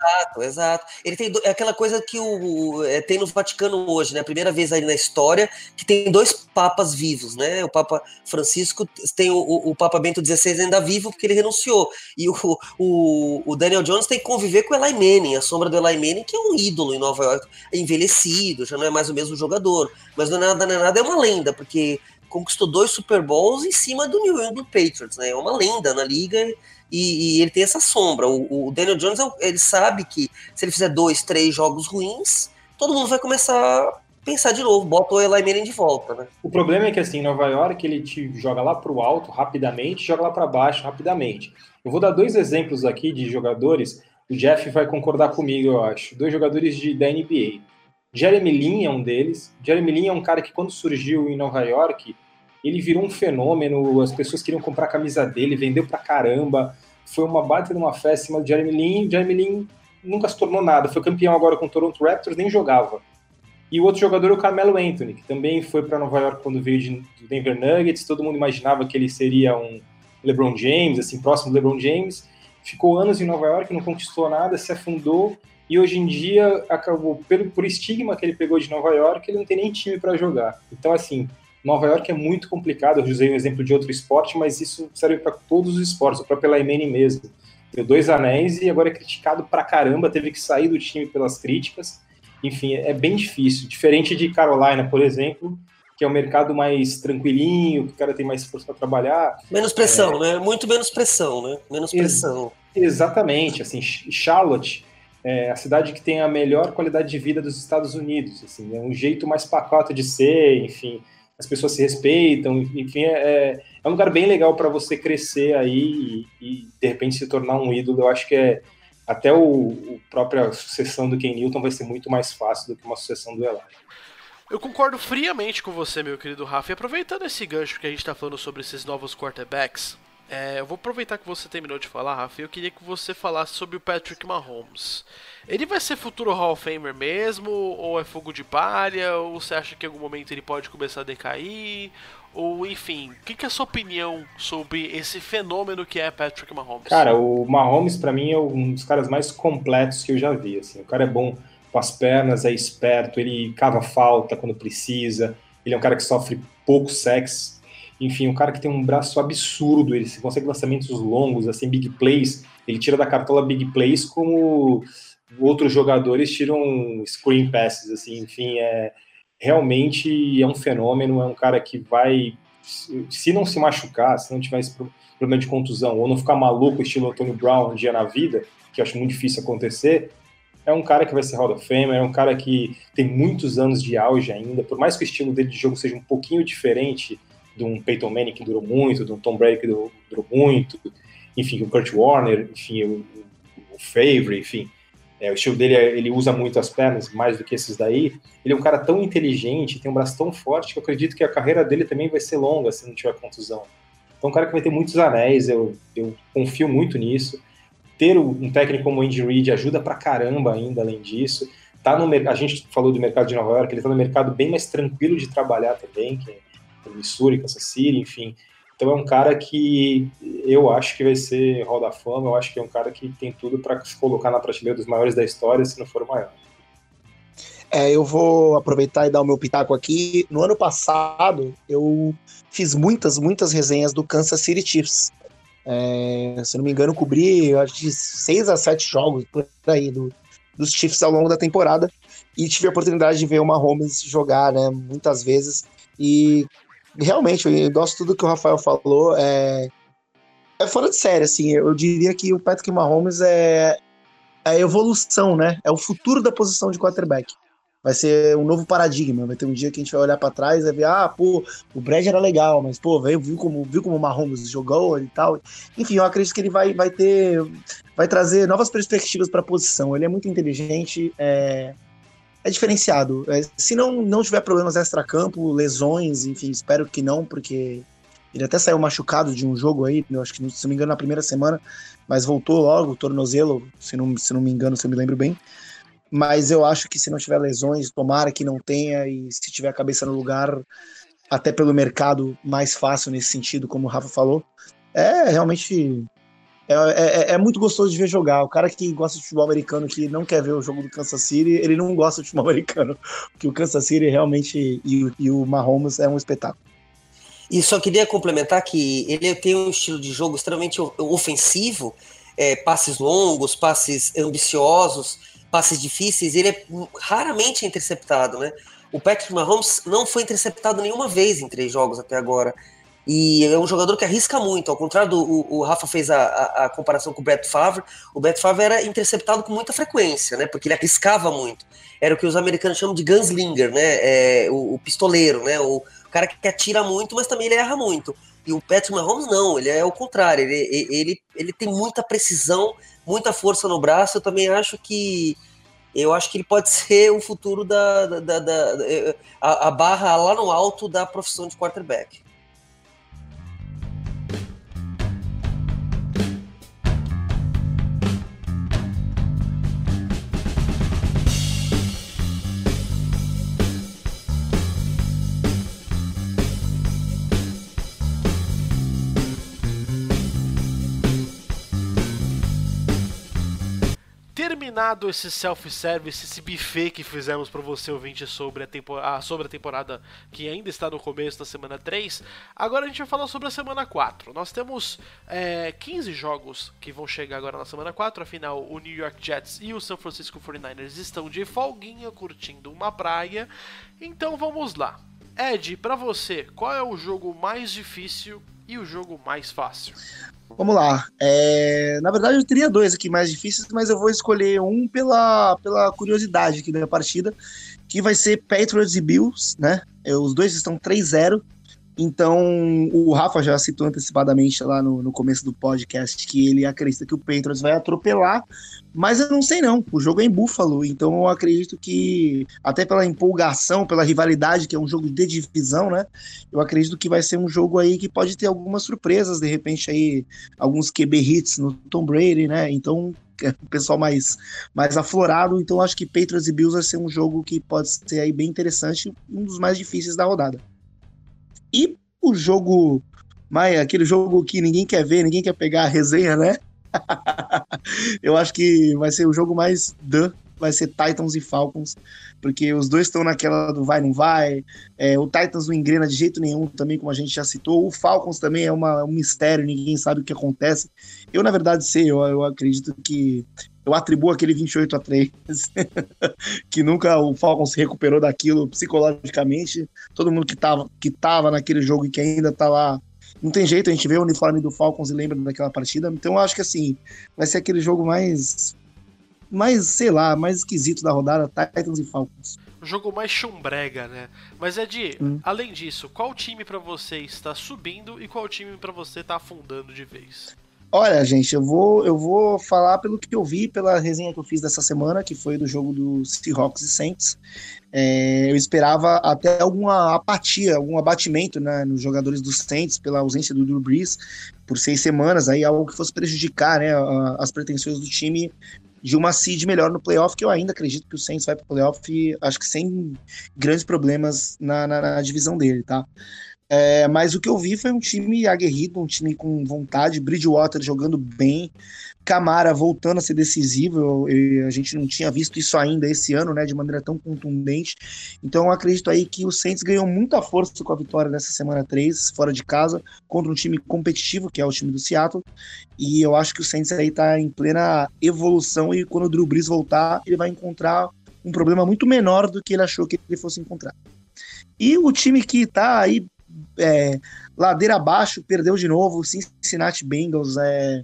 Exato, exato. Ele tem é aquela coisa que o, é, tem no Vaticano hoje, né? Primeira vez aí na história que tem dois papas vivos, né? O Papa Francisco tem o, o, o Papa Bento XVI ainda vivo porque ele renunciou. E o, o, o, Daniel Jones tem que conviver com o Eli Manning, a sombra do Eli Manning, que é um ídolo em Nova York, é envelhecido, já não é mais o mesmo jogador. Mas não é nada, não é nada, é uma lenda, porque conquistou dois Super Bowls em cima do New England Patriots, né? É uma lenda na liga e, e, ele tem essa sombra. O, o Daniel Jones, ele sabe que se ele fizer dois, três jogos ruins, todo mundo vai começar a pensar de novo, bota o Eli Manning de volta, né? O problema é que assim, Nova York ele te joga lá para o alto rapidamente, joga lá para baixo rapidamente. Eu vou dar dois exemplos aqui de jogadores. O Jeff vai concordar comigo, eu acho. Dois jogadores de, da NBA. Jeremy Lin é um deles. Jeremy Lin é um cara que quando surgiu em Nova York, ele virou um fenômeno, as pessoas queriam comprar a camisa dele, vendeu pra caramba, foi uma baita de uma festa em cima do Jeremy Lin, Jeremy Lin nunca se tornou nada, foi campeão agora com o Toronto Raptors, nem jogava. E o outro jogador é o Carmelo Anthony, que também foi para Nova York quando veio de, do Denver Nuggets, todo mundo imaginava que ele seria um LeBron James, assim, próximo do LeBron James, ficou anos em Nova York, não conquistou nada, se afundou, e hoje em dia acabou, pelo, por estigma que ele pegou de Nova York, ele não tem nem time para jogar. Então, assim, Nova York é muito complicado. Eu usei um exemplo de outro esporte, mas isso serve para todos os esportes, o próprio Laimene mesmo. Deu dois anéis e agora é criticado pra caramba, teve que sair do time pelas críticas. Enfim, é bem difícil. Diferente de Carolina, por exemplo, que é um mercado mais tranquilinho, que o cara tem mais força para trabalhar. Menos pressão, é... né? Muito menos pressão, né? Menos pressão. Ex exatamente. Assim, Charlotte é a cidade que tem a melhor qualidade de vida dos Estados Unidos. Assim, é um jeito mais pacato de ser, enfim as pessoas se respeitam, enfim, é, é um lugar bem legal para você crescer aí e, e, de repente se tornar um ídolo. Eu acho que é até o, o própria sucessão do Ken Newton vai ser muito mais fácil do que uma sucessão do Eli. Eu concordo friamente com você, meu querido Rafa. E aproveitando esse gancho que a gente está falando sobre esses novos quarterbacks, É, eu vou aproveitar que você terminou de falar, Rafa, eu queria que você falasse sobre o Patrick Mahomes. Ele vai ser futuro Hall of Famer mesmo? Ou é fogo de palha? Ou você acha que em algum momento ele pode começar a decair? Ou enfim, o que, que, é a sua opinião sobre esse fenômeno que é Patrick Mahomes? Cara, o Mahomes para mim é um dos caras mais completos que eu já vi. Assim. O cara é bom com as pernas, é esperto, ele cava falta quando precisa, ele é um cara que sofre pouco sexo enfim, um cara que tem um braço absurdo, ele consegue lançamentos longos, assim, big plays, ele tira da cartola big plays como outros jogadores tiram screen passes, assim, enfim, é realmente é um fenômeno, é um cara que vai, se não se machucar, se não tiver esse problema de contusão, ou não ficar maluco estilo Antônio Brown um dia na vida, que eu acho muito difícil acontecer, é um cara que vai ser Hall of Fame, é um cara que tem muitos anos de auge ainda, por mais que o estilo dele de jogo seja um pouquinho diferente de um Peyton Manning que durou muito, de um Tom Brady que durou, durou muito, enfim, o Kurt Warner, enfim, o, o Favre, enfim, é, o estilo dele, ele usa muito as pernas, mais do que esses daí. Ele é um cara tão inteligente, tem um braço tão forte, que eu acredito que a carreira dele também vai ser longa se não tiver contusão. Então, um cara que vai ter muitos anéis, eu, eu confio muito nisso. Ter um técnico como o Andy Reid ajuda pra caramba ainda, além disso. Tá no, a gente falou do mercado de Nova York, ele tá no mercado bem mais tranquilo de trabalhar também, que Missouri, Kansas City, enfim. Então é um cara que eu acho que vai ser Hall da Fama, eu acho que é um cara que tem tudo para se colocar na prateleira dos maiores da história, se não for o maior. É, eu vou aproveitar e dar o meu pitaco aqui. No ano passado, eu fiz muitas, muitas resenhas do Kansas City Chiefs. É, se não me engano, cobri acho que seis a sete jogos por aí do, dos Chiefs ao longo da temporada e tive a oportunidade de ver o Mahomes jogar, né, muitas vezes. E realmente, eu gosto tudo que o Rafael falou. É, é fora de série, assim. Eu diria que o Patrick Mahomes é, é a evolução, né? É o futuro da posição de quarterback. Vai ser um novo paradigma. Vai ter um dia que a gente vai olhar para trás e ver, ah, pô, o Brad era legal, mas, pô, veio, viu como, viu como o Mahomes jogou e tal. Enfim, eu acredito que ele vai, vai ter. Vai trazer novas perspectivas para a posição. Ele é muito inteligente. É, é diferenciado. É, se não, não tiver problemas extra-campo, lesões, enfim, espero que não, porque ele até saiu machucado de um jogo aí, eu acho que, se não me engano, na primeira semana, mas voltou logo, tornozelo, se não, se não me engano, se eu me lembro bem. Mas eu acho que se não tiver lesões, tomara que não tenha, e se tiver a cabeça no lugar, até pelo mercado mais fácil nesse sentido, como o Rafa falou, é realmente é, é, é, muito gostoso de ver jogar. O cara que gosta de futebol americano, que não quer ver o jogo do Kansas City, ele não gosta de futebol [LAUGHS] americano. Porque o Kansas City realmente e, e o Mahomes é um espetáculo. E só queria complementar que ele tem um estilo de jogo extremamente ofensivo, é, passes longos, passes ambiciosos, passes difíceis. Ele é raramente interceptado, né? O Patrick Mahomes não foi interceptado nenhuma vez em três jogos até agora. E é um jogador que arrisca muito, ao contrário do o, o Rafa fez a, a, a, comparação com o Brett Favre, o Brett Favre era interceptado com muita frequência, né? Porque ele arriscava muito. Era o que os americanos chamam de gunslinger, né? É, o, o, pistoleiro, né? O, cara que atira muito, mas também ele erra muito. E o Patrick Mahomes não, ele é o contrário, ele, ele, ele tem muita precisão, muita força no braço. Eu também acho que eu acho que ele pode [LAUGHS] ser o futuro da, da, da, da a, a barra lá no alto da profissão de quarterback. Terminado esse self-service, esse buffet que fizemos para você ouvinte sobre a, temporada, sobre a temporada que ainda está no começo da semana 3, agora a gente vai falar sobre a semana 4. Nós temos é, 15 jogos que vão chegar agora na semana 4, afinal o New York Jets e o San Francisco 49ers estão de folguinha curtindo uma praia. Então vamos lá. Ed, para você, qual é o jogo mais difícil e o jogo mais fácil? Vamos lá. É, na verdade, eu teria dois aqui mais difíceis, mas eu vou escolher um pela, pela curiosidade aqui da partida, que vai ser Patriots e Bills, né? Os dois estão 3-0. Então, o Rafa já citou antecipadamente lá no, no começo do podcast que ele acredita que o Patriots vai atropelar, mas eu não sei não. O jogo é em Buffalo, então eu acredito que, até pela empolgação, pela rivalidade, que é um jogo de divisão, né? Eu acredito que vai ser um jogo aí que pode ter algumas surpresas, de repente aí, alguns QB hits no Tom Brady, né? Então, é o pessoal mais, mais aflorado, então acho que Patriots e Bills vai ser um jogo que pode ser aí bem interessante, um dos mais difíceis da rodada. E o jogo, Maia, aquele jogo que ninguém quer ver, ninguém quer pegar a resenha, né? [LAUGHS] eu acho que vai ser o jogo mais dan, vai ser Titans e Falcons, porque os dois estão naquela do vai, não vai. É, o Titans não engrena de jeito nenhum, também, como a gente já citou. O Falcons também é uma, um mistério, ninguém sabe o que acontece. Eu, na verdade, sei, eu, eu acredito que eu atribuo aquele 28 a 3, [LAUGHS] que nunca o Falcons se recuperou daquilo psicologicamente. Todo mundo que tava, que tava naquele jogo e que ainda tá lá, não tem jeito, a gente vê o uniforme do Falcons e lembra daquela partida. Então eu acho que assim, vai ser aquele jogo mais mais, sei lá, mais esquisito da rodada, Titans e Falcons. O jogo mais chumbrega, né? Mas Ed, hum. além disso, qual time para você está subindo e qual time para você está afundando de vez? Olha, gente, eu vou, eu vou falar pelo que eu vi, pela resenha que eu fiz dessa semana, que foi do jogo do Seahawks e Saints. É, eu esperava até alguma apatia, algum abatimento né, nos jogadores dos Saints pela ausência do Drew Brees por seis semanas, aí algo que fosse prejudicar né, as pretensões do time de uma seed melhor no playoff, que eu ainda acredito que o Saints vai para o playoff, acho que sem grandes problemas na, na, na divisão dele, tá? É, mas o que eu vi foi um time aguerrido, um time com vontade, Bridgewater jogando bem, Camara voltando a ser decisivo. Eu, a gente não tinha visto isso ainda esse ano, né, de maneira tão contundente. Então eu acredito aí que o Saints ganhou muita força com a vitória nessa semana 3, fora de casa, contra um time competitivo, que é o time do Seattle. E eu acho que o Saints aí tá em plena evolução e quando o Drew Brees voltar, ele vai encontrar um problema muito menor do que ele achou que ele fosse encontrar. E o time que tá aí é, ladeira abaixo, perdeu de novo, Cincinnati Bengals, é,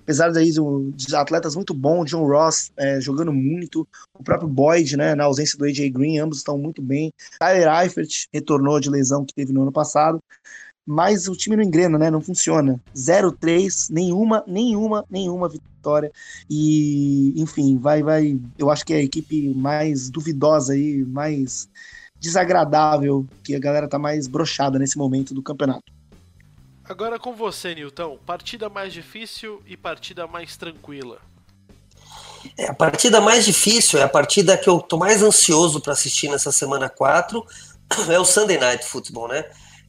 apesar daí de atletas muito bons, John Ross é, jogando muito, o próprio Boyd, né, na ausência do AJ Green, ambos estão muito bem, Tyler Eifert retornou de lesão que teve no ano passado, mas o time não engrena, né, não funciona, 0-3, nenhuma, nenhuma, nenhuma vitória, e enfim, vai, vai, eu acho que é a equipe mais duvidosa aí, mais desagradável, que a galera tá mais brochada nesse momento do campeonato. Agora com você, Nilton. Partida mais difícil e partida mais tranquila. É, a partida mais difícil é a partida que eu tô mais ansioso para assistir nessa semana 4. [CLEARS THROAT] É o Sunday Night Football, né?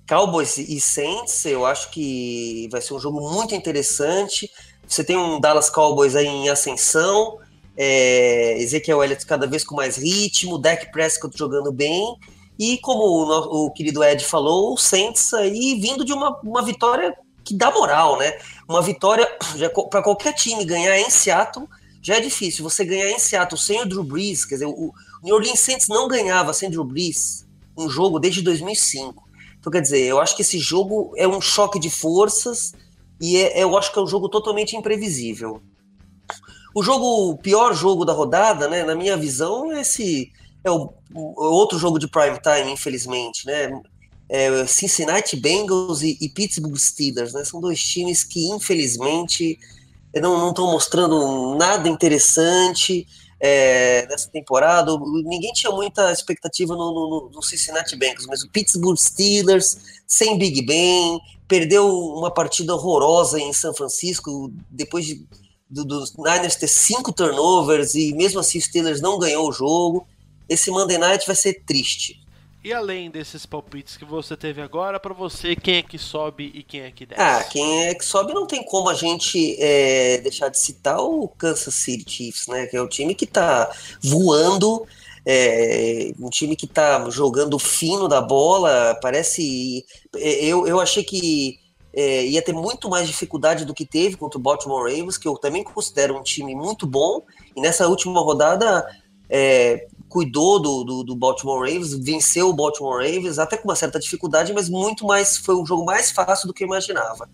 Cowboys e Saints, eu acho que vai ser um jogo muito interessante. Você tem um Dallas Cowboys aí em ascensão, é, Ezequiel Elliott cada vez com mais ritmo, Dak Prescott jogando bem, e como o, o querido Ed falou, o Saints aí vindo de uma, uma vitória que dá moral, né? Uma vitória [CLEARS THROAT] para qualquer time ganhar em Seattle já é difícil. Você ganhar em Seattle sem o Drew Brees, quer dizer, o New Orleans Saints não ganhava sem Drew Brees um jogo desde 2005. Então, quer dizer, eu acho que esse jogo é um choque de forças e é, eu acho que é um jogo totalmente imprevisível. O jogo, o pior jogo da rodada, né, na minha visão, é esse é o, o outro jogo de prime time, infelizmente, né? É Cincinnati Bengals e, e, Pittsburgh Steelers, né? São dois times que, infelizmente, não estão mostrando nada interessante é, nessa temporada. Ninguém tinha muita expectativa no, no, no, Cincinnati Bengals, mas o Pittsburgh Steelers, sem Big Ben, perdeu uma partida horrorosa em São Francisco, depois de do, dos Niners ter cinco turnovers e mesmo assim o Steelers não ganhou o jogo. Esse Monday Night vai ser triste. E além desses palpites que você teve agora, para você, quem é que sobe e quem é que desce? Ah, quem é que sobe não tem como a gente é, deixar de citar o Kansas City Chiefs, né? Que é o time que tá voando, é, um time que tá jogando fino da bola. Parece. É, eu, eu achei que é, ia ter muito mais dificuldade do que teve contra o Baltimore Ravens, que eu também considero um time muito bom. E nessa última rodada é, cuidou do, do, do, Baltimore Ravens, venceu o Baltimore Ravens, até com uma certa dificuldade, mas muito mais foi um jogo mais fácil do que eu imaginava.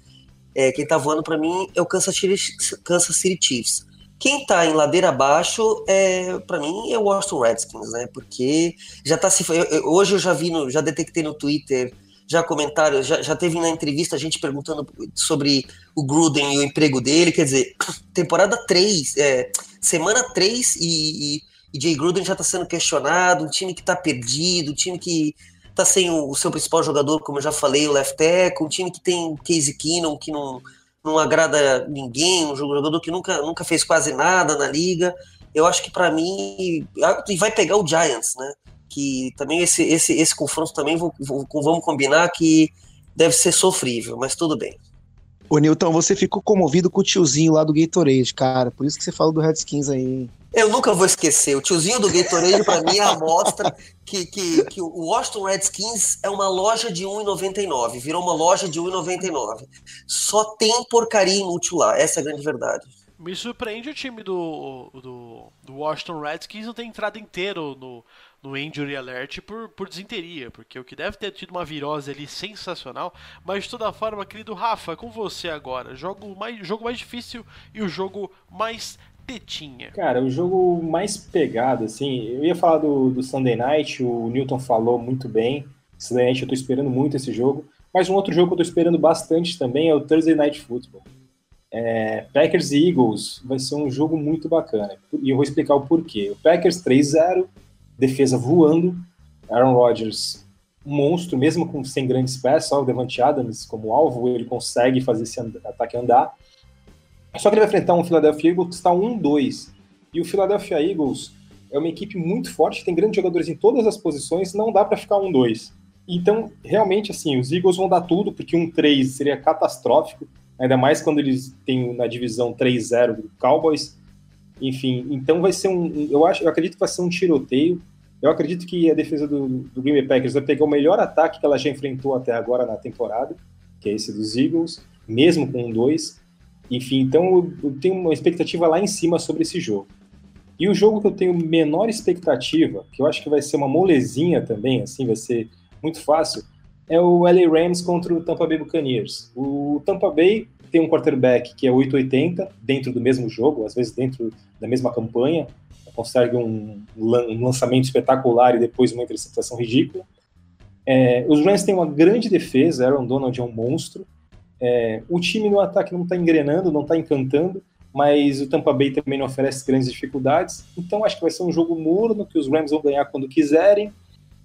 É, quem tá voando para mim é o Kansas City, Kansas City Chiefs. Quem tá em ladeira abaixo, é, para mim, é o Washington Redskins, né? Porque já tá se. Eu, eu, hoje eu já vi, no, já detectei no Twitter já comentaram, já, já teve na entrevista a gente perguntando sobre o Gruden e o emprego dele. Quer dizer, [CLEARS THROAT] temporada 3, é, semana 3 e, e, e Jay Gruden já está sendo questionado, um time que está perdido, um time que está sem o, o, seu principal jogador, como eu já falei, o left tackle, um time que tem Casey Keenum, que não, não agrada ninguém, um jogador que nunca, nunca fez quase nada na liga. Eu acho que para mim, e vai pegar o Giants, né? Que também esse, esse, esse confronto também vou, vou, vamos combinar que deve ser sofrível, mas tudo bem. Ô Nilton, você ficou comovido com o tiozinho lá do Gatorade, cara. Por isso que você falou do Redskins aí. Eu nunca vou esquecer. O tiozinho do Gatorade, para mim, é a amostra que, que, que o Washington Redskins é uma loja de 1,99. Virou uma loja de 1,99. Só tem porcaria inútil lá. Essa é a grande verdade. Me surpreende o time do, do, do Washington Redskins não ter entrado inteiro no, no Injury Alert por, por desinteria, porque o que deve ter tido uma virose ali sensacional. Mas de toda forma, querido Rafa, com você agora. Jogo mais, jogo mais difícil e o jogo mais tetinha. Cara, o jogo mais pegado, assim, eu ia falar do, do Sunday Night, o Newton falou muito bem. Sunday Night eu tô esperando muito esse jogo. Mas um outro jogo que eu tô esperando bastante também é o Thursday Night Football. É, Packers e Eagles vai ser um jogo muito bacana. E eu vou explicar o porquê. O Packers 3-0, defesa voando, Aaron Rodgers, um monstro, mesmo com, sem grandes peças, só o Devante Adams como alvo, ele consegue fazer esse and ataque andar. Só que ele vai enfrentar um Philadelphia Eagles que está 1-2. E o Philadelphia Eagles é uma equipe muito forte, tem grandes jogadores em todas as posições, não dá para ficar 1-2. Então, realmente, assim, os Eagles vão dar tudo, porque um 3 seria catastrófico, ainda mais quando eles têm na divisão 3-0 do Cowboys. Enfim, então vai ser um. Eu, acho, eu acredito que vai ser um tiroteio. Eu acredito que a defesa do, do Green Bay Packers vai pegar o melhor ataque que ela já enfrentou até agora na temporada, que é esse dos Eagles, mesmo com um 2. Enfim, então eu, tenho uma expectativa lá em cima sobre esse jogo. E o jogo que eu tenho menor expectativa, que eu acho que vai ser uma molezinha também, assim, vai ser muito fácil, é o LA Rams contra o Tampa Bay Buccaneers. O Tampa Bay tem um quarterback que é 880 dentro do mesmo jogo, às vezes dentro da mesma campanha, consegue um, um lançamento espetacular e depois uma interceptação ridícula. É, os Rams têm uma grande defesa, Aaron Donald é um monstro. É, o time no ataque não está engrenando, não está encantando, mas o Tampa Bay também não oferece grandes dificuldades. Então acho que vai ser um jogo morno, que os Rams vão ganhar quando quiserem.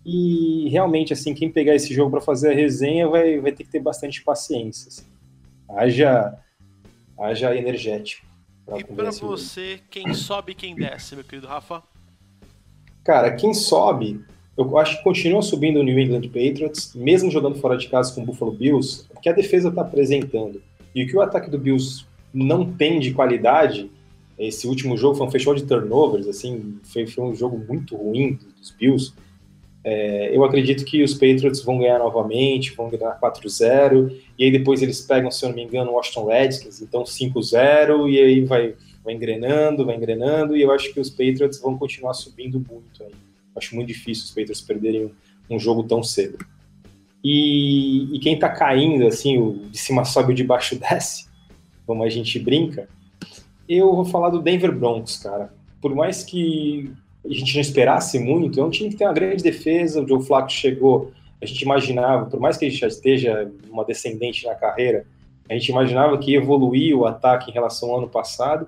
E realmente, assim, quem pegar esse jogo para fazer a resenha vai, vai ter que ter bastante paciência. Assim. Haja, haja energético. Pra e para você, quem sobe e quem desce, meu querido Rafa? Cara, quem sobe, eu acho que continua subindo o New England Patriots, mesmo jogando fora de casa com o Buffalo Bills, que a defesa está apresentando. E o que o ataque do Bills não tem de qualidade, esse último jogo foi um festival de turnovers, assim, foi, foi um jogo muito ruim dos Bills. É, eu acredito que os Patriots vão ganhar novamente, vão ganhar 4-0, e aí depois eles pegam, se eu não me engano, o Washington Redskins, então 5-0, e aí vai, vai engrenando, vai engrenando, e eu acho que os Patriots vão continuar subindo muito aí. Acho muito difícil os Patriots perderem um, jogo tão cedo. E, e quem tá caindo, assim, o de cima sobe, o de baixo [LAUGHS] desce, como a gente brinca, eu vou falar do Denver Broncos, cara. Por mais que a gente não esperasse muito, é um time que tem uma grande defesa, o Joe Flacco chegou, a gente imaginava, por mais que ele já esteja uma descendente na carreira, a gente imaginava que ia evoluir o ataque em relação ao ano passado,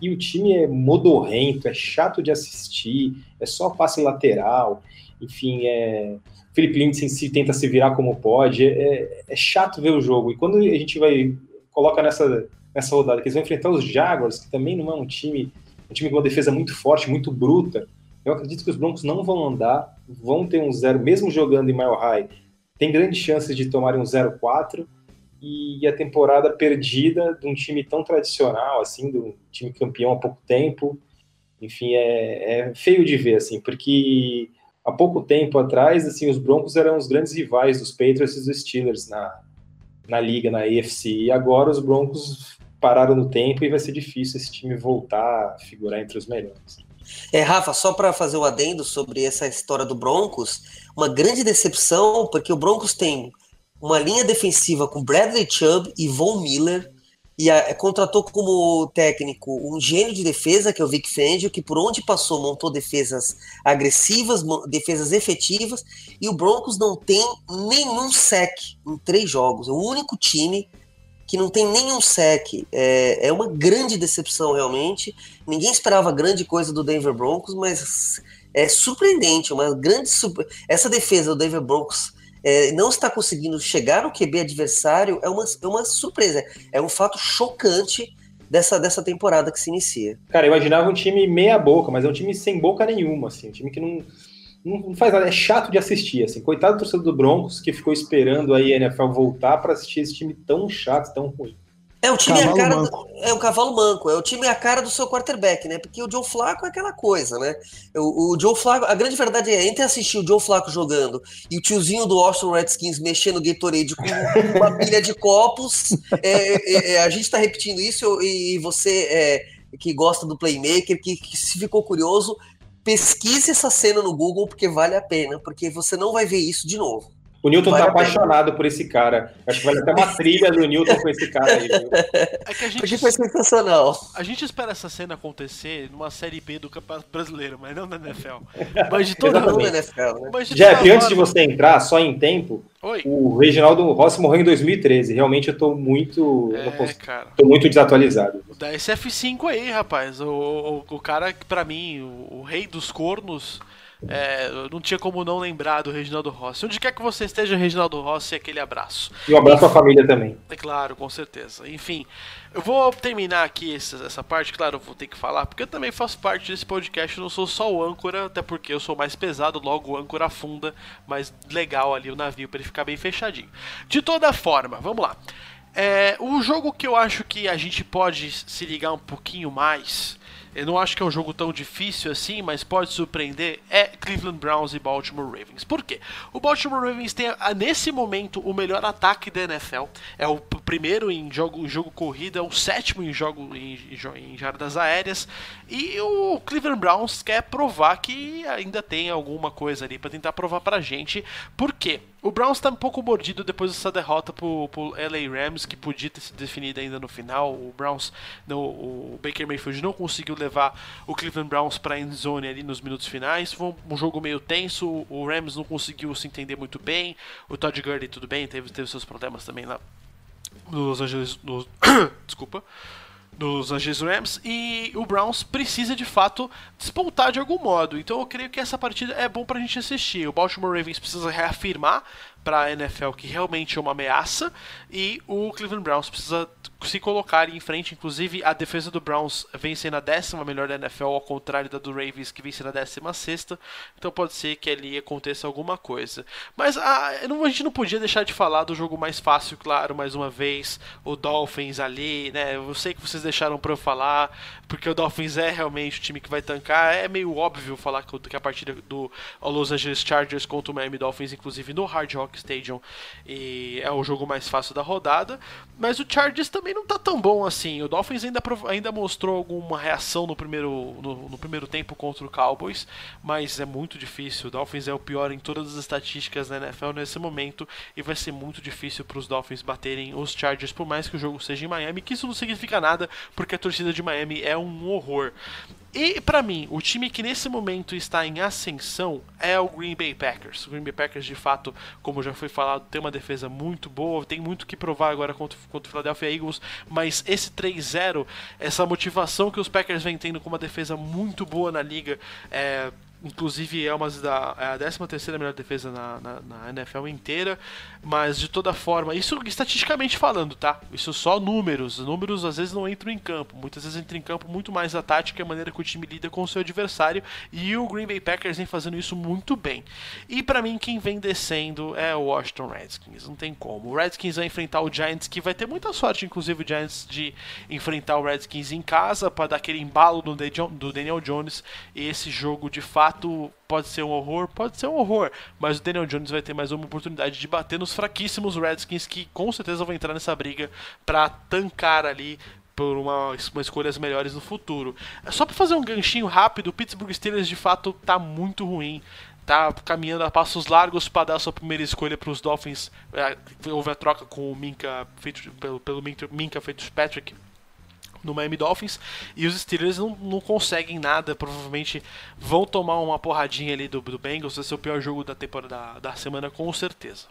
e o time é modorrento, é chato de assistir, é só passe lateral, enfim, é... Felipe Lindsay tenta se virar como pode, é, é, chato ver o jogo, e quando a gente vai, coloca nessa, nessa rodada, que eles vão enfrentar os Jaguars, que também não é um time um time com uma defesa muito forte, muito bruta, eu acredito que os Broncos não vão andar, vão ter um zero, mesmo jogando em Mile High, tem grandes chances de tomarem um 0-4 e a temporada perdida de um time tão tradicional, assim, um time campeão há pouco tempo, enfim, é, é feio de ver, assim, porque há pouco tempo atrás, assim, os Broncos eram os grandes rivais dos Patriots e dos Steelers na, na liga, na AFC, e agora os Broncos pararam no tempo e vai ser difícil esse time voltar a figurar entre os melhores. É, Rafa, só para fazer o um adendo sobre essa história do Broncos, uma grande decepção, porque o Broncos tem uma linha defensiva com Bradley Chubb e Von Miller, e a, contratou como técnico um gênio de defesa, que é o Vic Fangio, que por onde passou montou defesas agressivas, defesas efetivas, e o Broncos não tem nenhum sec em três jogos. É o único time que não tem nenhum sec. É, é uma grande decepção, realmente. Ninguém esperava grande coisa do Denver Broncos, mas é surpreendente. Uma grande Essa defesa do Denver Broncos é, não está conseguindo chegar no QB adversário é uma, é uma surpresa. É um fato chocante dessa, dessa temporada que se inicia. Cara, eu imaginava um time meia boca, mas é um time sem boca nenhuma, assim, um time que não, não faz nada, é chato de assistir, assim. Coitado do torcedor do Broncos que ficou esperando aí a NFL voltar para assistir esse time tão chato, tão ruim. É o time cavalo a cara do, é o cavalo manco, é o time a cara do seu quarterback, né? Porque o Joe Flaco é aquela coisa, né? O, o Joe Flaco, a grande verdade é entre assistir o Joe Flaco jogando e o tiozinho do Austin Redskins mexendo o Gatorade com [LAUGHS] uma pilha de copos, é, é, é, a gente tá repetindo isso e você é, que gosta do playmaker, que, que se ficou curioso, pesquise essa cena no Google porque vale a pena, porque você não vai ver isso de novo. O Newton tá tá apaixonado por esse cara. Acho que vale até uma [LAUGHS] trilha do Newton com esse cara aí. É que a gente, Porque foi sensacional. A gente espera essa cena acontecer numa série B do Campeonato Brasileiro, mas não na NFL. Mas de toda NFL, né? Mas de Jeff, forma... antes de você entrar, só em tempo, Oi. o Reginaldo Rossi morreu em 2013. Realmente eu tô muito. É, posso, cara. Tô muito desatualizado. Da SF5 aí, rapaz. O, o, o cara que, pra mim, o, o rei dos cornos. É, não tinha como não lembrar do Reginaldo Rossi. Onde quer que você esteja, Reginaldo Rossi, aquele abraço. E um abraço à família também. É claro, com certeza. Enfim, eu vou terminar aqui essa, essa parte, claro, eu vou ter que falar, porque eu também faço parte desse podcast, eu não sou só o âncora, até porque eu sou mais pesado, logo o âncora afunda, mas legal ali o navio para ele ficar bem fechadinho. De toda forma, vamos lá. É, o jogo que eu acho que a gente pode se ligar um pouquinho mais eu não acho que é um jogo tão difícil assim, mas pode surpreender, é Cleveland Browns e Baltimore Ravens. Por quê? O Baltimore Ravens tem, nesse momento, o melhor ataque da NFL. É o primeiro em jogo, jogo corrida, é o sétimo em jogo em, em jardas aéreas. E o Cleveland Browns quer provar que ainda tem alguma coisa ali para tentar provar pra gente. Por quê? O Browns está um pouco mordido depois dessa derrota pro, pro LA Rams, que podia ter se definido ainda no final. O Browns, o Baker Mayfield não conseguiu levar o Cleveland Browns para a endzone ali nos minutos finais. Foi um, um, jogo meio tenso. O Rams não conseguiu se entender muito bem. O Todd Gurley tudo bem, teve, teve seus problemas também lá nos Angeles. [COUGHS] desculpa dos Angeles Rams e o Browns precisa de fato despontar de algum modo. Então eu creio que essa partida é bom pra gente assistir. O Baltimore Ravens precisa reafirmar para a NFL que realmente é uma ameaça e o Cleveland Browns precisa se colocar em frente. Inclusive, a defesa do Browns vem sendo a décima melhor da NFL, ao contrário da do Ravens, que vem sendo a décima sexta. Então pode ser que ali aconteça alguma coisa. Mas a, ah, a gente não podia deixar de falar do jogo mais fácil, claro, mais uma vez. O Dolphins ali, né? Eu sei que vocês deixaram para eu falar, porque o Dolphins é realmente o time que vai tancar. É meio óbvio falar que a partida do Los Angeles Chargers contra o Miami Dolphins, inclusive no Hard Rock Stadium, e é o jogo mais fácil da rodada. Mas o Chargers também não tá tão bom assim. O Dolphins ainda, ainda mostrou alguma reação no primeiro, no, no, primeiro tempo contra o Cowboys, mas é muito difícil. O Dolphins é o pior em todas as estatísticas da NFL nesse momento e vai ser muito difícil para os Dolphins baterem os Chargers, por mais que o jogo seja em Miami, que isso não significa nada, porque a torcida de Miami é um horror. E para mim, o time que nesse momento está em ascensão é o Green Bay Packers. O Green Bay Packers, de fato, como já foi falado, tem uma defesa muito boa, tem muito que provar agora contra, contra o Philadelphia Eagles, mas esse 3-0, essa motivação que os Packers vêm tendo com uma defesa muito boa na liga, é, Inclusive é uma da é a 13 terceira melhor defesa na, na, na, NFL inteira, mas de toda forma, isso estatisticamente falando, tá? Isso só números. Números às vezes não entram em campo. Muitas vezes entra em campo muito mais a tática e a maneira que o time lida com o seu adversário. E o Green Bay Packers vem fazendo isso muito bem. E para mim, quem vem descendo é o Washington Redskins. Não tem como. O Redskins vai enfrentar o Giants, que vai ter muita sorte, inclusive, o Giants, de enfrentar o Redskins em casa para dar aquele embalo do Daniel Jones. E esse jogo de fato pode ser um horror, pode ser um horror, mas o Daniel Jones vai ter mais uma oportunidade de bater nos fraquíssimos Redskins que com certeza vão entrar nessa briga para tancar ali por uma, uma escolhas melhores no futuro. Só para fazer um ganchinho rápido, o Pittsburgh Steelers de fato tá muito ruim tá caminhando a passos largos para dar sua primeira escolha para os Dolphins. É, houve a troca com o Minka feito, pelo, pelo Minka Fitzpatrick no Miami Dolphins e os Steelers não, não conseguem nada, provavelmente vão tomar uma porradinha ali do, do Bengals, vai ser o pior jogo da temporada da, da semana com certeza.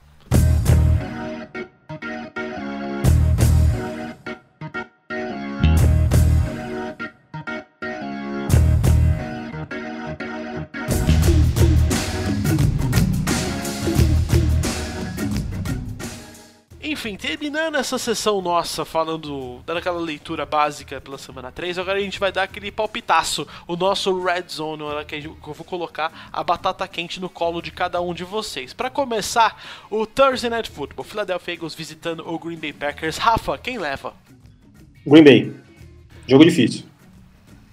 Enfim, terminando essa sessão nossa, falando, dando aquela leitura básica pela semana 3, agora a gente vai dar aquele palpitaço, o nosso Red Zone, hora que eu vou colocar a batata quente no colo de cada um de vocês. Para começar, o Thursday Night Football, Philadelphia Eagles visitando o Green Bay Packers. Rafa, quem leva? Green Bay. Jogo difícil.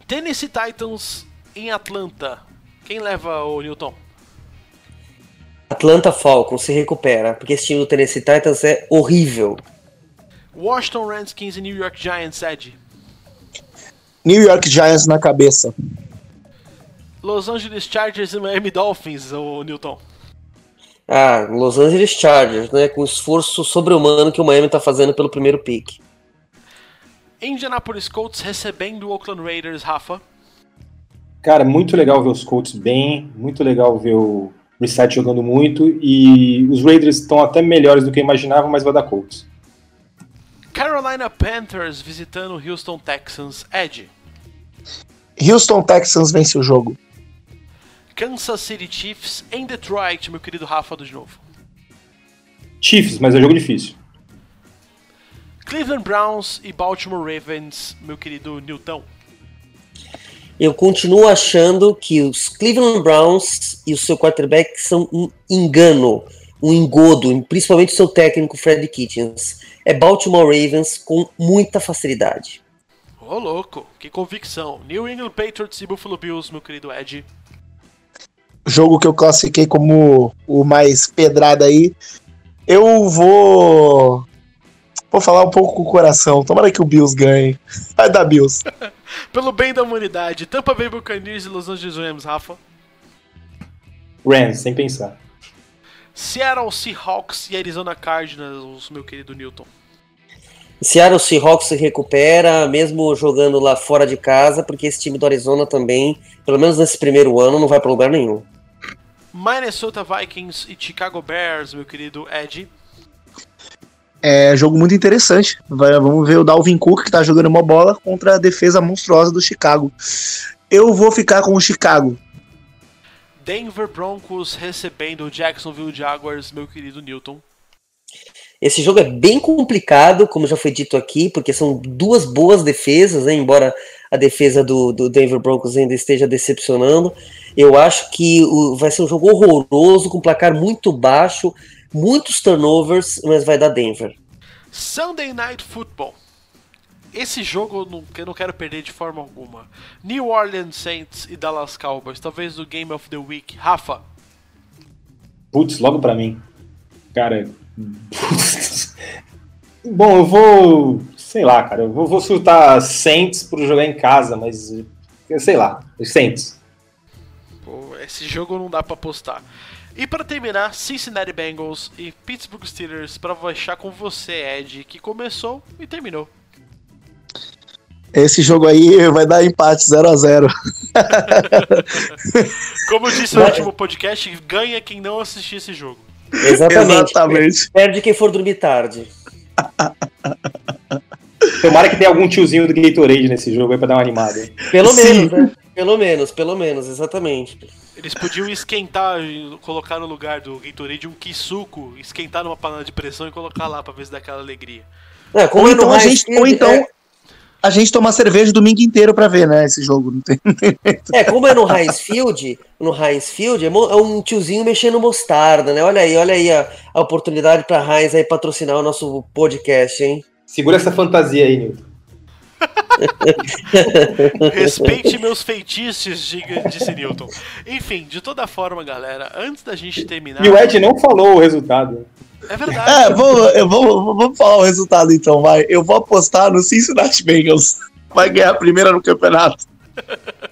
Tennessee Titans em Atlanta. Quem leva o Newton? Atlanta Falcons se recupera, porque esse time do Tennessee Titans é horrível. Washington Redskins e New York Giants, Ed. New York Giants na cabeça. Los Angeles Chargers e Miami Dolphins, o Newton. Ah, Los Angeles Chargers, né? Com o esforço sobre-humano que o Miami tá fazendo pelo primeiro pick. Indianapolis Colts recebendo o Oakland Raiders, Rafa. Cara, muito legal ver os Colts bem, muito legal ver o Reset jogando muito e os Raiders estão até melhores do que eu imaginava, mas vai dar Colts. Carolina Panthers visitando o Houston Texans, Ed. Houston Texans vence o jogo. Kansas City Chiefs em Detroit, meu querido Rafa de novo. Chiefs, mas é jogo difícil. Cleveland Browns e Baltimore Ravens, meu querido Newton. Eu continuo achando que os Cleveland Browns e o seu quarterback são um engano, um engodo, principalmente o seu técnico Fred Kitchens. É Baltimore Ravens com muita facilidade. Ô louco, que convicção. New England Patriots e Buffalo Bills, meu querido Ed. Jogo que eu classifiquei como o mais pedrado aí. Eu vou. Vou falar um pouco com o coração. Tomara que o Bills ganhe. Vai dar Bills. [LAUGHS] Pelo bem da humanidade, Tampa Bay Buccaneers e Los Angeles Rams, Rafa. Rams, sem pensar. Seattle Seahawks e Arizona Cardinals, meu querido Newton. Seattle Seahawks se recupera, mesmo jogando lá fora de casa, porque esse time do Arizona também, pelo menos nesse primeiro ano, não vai para lugar nenhum. Minnesota Vikings e Chicago Bears, meu querido Ed. É jogo muito interessante. Vai, vamos ver o Dalvin Cook, que tá jogando uma bola, contra a defesa monstruosa do Chicago. Eu vou ficar com o Chicago. Denver Broncos recebendo o Jacksonville Jaguars, meu querido Newton. Esse jogo é bem complicado, como já foi dito aqui, porque são duas boas defesas, né? embora a defesa do, do Denver Broncos ainda esteja decepcionando. Eu acho que o, vai ser um jogo horroroso, com placar muito baixo, muitos turnovers, mas vai dar Denver. Sunday Night Football. Esse jogo eu não, eu não quero perder de forma alguma. New Orleans Saints e Dallas Cowboys, talvez o Game of the Week. Rafa. Putz, logo pra mim. Cara. putz. [LAUGHS] Bom, eu vou. Sei lá, cara. Eu vou, vou chutar Saints por jogar em casa, mas. Sei lá. Saints. Pô, esse jogo não dá pra apostar. E para terminar, Cincinnati Bengals e Pittsburgh Steelers para fechar com você, Ed, que começou e terminou. Esse jogo aí vai dar empate 0 a 0 [LAUGHS] Como eu disse no último podcast, ganha quem não assistir esse jogo. Exatamente. Exatamente. Perde quem for dormir tarde. [LAUGHS] Tomara que tenha algum tiozinho do Gatorade nesse jogo aí pra dar uma animada. Pelo Sim. menos, né? Pelo menos, pelo menos, exatamente. Eles podiam esquentar, colocar no lugar do Gatorade um Kisuko, esquentar numa panela de pressão e colocar lá pra ver se dá aquela alegria. É, como Ou é no então, a gente, ou então é- a gente toma cerveja o domingo inteiro pra ver, né? Esse jogo. Não tem... É, como é no Heinz Field, no Heinz Field, é é um tiozinho mexendo mostarda, né? Olha aí, olha aí a, a oportunidade pra Heinz aí patrocinar o nosso podcast, hein? Segura essa fantasia aí, Nilton. [LAUGHS] Respeite meus feitiços, diga, disse Newton. Enfim, de toda forma, galera, antes da gente terminar. E o Ed não falou o resultado. É verdade. É, vou, eu vou, vamos falar o resultado então, vai. Eu vou apostar no Cincinnati Bengals. Vai ganhar a primeira no campeonato. [LAUGHS]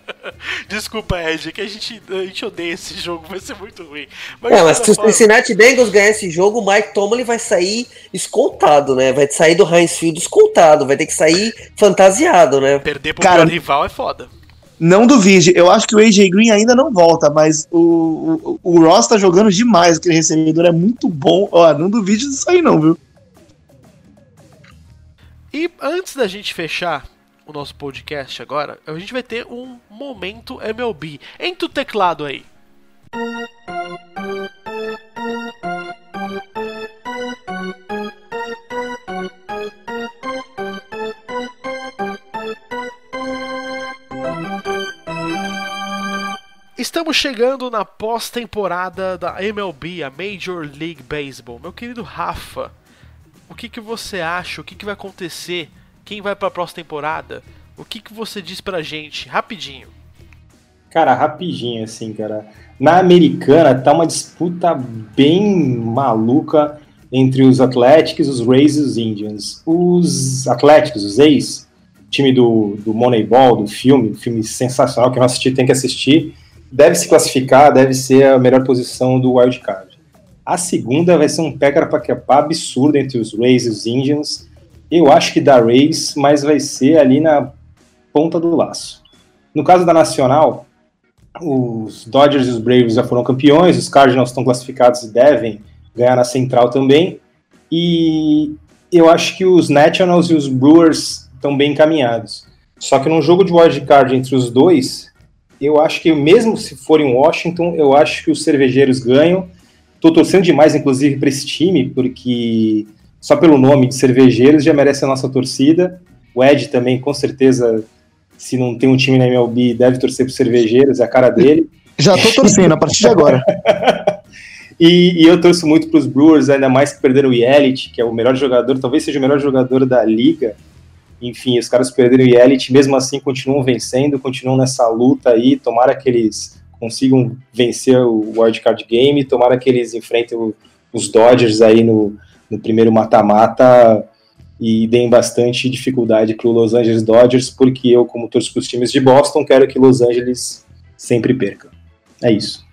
Desculpa, Ed, que a gente, a gente odeia esse jogo, vai ser muito ruim. Mas, É, mas se o forma- Cincinnati Bengals ganhar esse jogo, o Mike Tomlin vai sair escoltado, né? Vai sair do Heinz Field escoltado, vai ter que sair fantasiado, né? Perder pro Cara- rival é foda. Não duvide, eu acho que o AJ Green ainda não volta, mas o, o, o Ross tá jogando demais, aquele recebedor é muito bom. Ó, não duvide disso aí não, viu? E antes da gente fechar o nosso podcast agora, a gente vai ter um momento MLB. Entra o teclado aí. Estamos chegando na pós-temporada da MLB, a Major League Baseball. Meu querido Rafa, o que, que você acha? O que, que vai acontecer? Quem vai para a próxima temporada? O que, que você diz pra gente? Rapidinho. Cara, rapidinho, assim, cara. Na americana tá uma disputa bem maluca entre os Athletics, os Rays e os Indians. Os Athletics, os ex, time do, do Moneyball, do filme, filme sensacional que não assisti, tem que assistir, deve se classificar, deve ser a melhor posição do Wild Card. A segunda vai ser um pega para absurdo entre os Rays e os Indians. Eu acho que dá Rays, mas vai ser ali na ponta do laço. No caso da Nacional, os Dodgers e os Braves já foram campeões, os Cardinals estão classificados e devem ganhar na Central também. E eu acho que os Nationals e os Brewers estão bem encaminhados. Só que num jogo de wild card entre os dois, eu acho que mesmo se for em Washington, eu acho que os cervejeiros ganham. Tô torcendo demais, inclusive, para esse time, porque só pelo nome de cervejeiros já merece a nossa torcida. O Ed também, com certeza, se não tem um time na MLB, deve torcer para cervejeiros, é a cara dele. Já tô torcendo a partir de agora. [LAUGHS] E, e eu torço muito para os Brewers, ainda mais que perderam o Yelich, que é o melhor jogador, talvez seja o melhor jogador da liga. Enfim, os caras perderam o Yelich, mesmo assim continuam vencendo, continuam nessa luta aí. Tomara que eles consigam vencer o Wildcard Game, tomara que eles enfrentem o- os Dodgers aí no, no primeiro mata-mata e deem bastante dificuldade para o Los Angeles Dodgers, porque eu, como torço para os times de Boston, quero que Los Angeles sempre perca. É isso.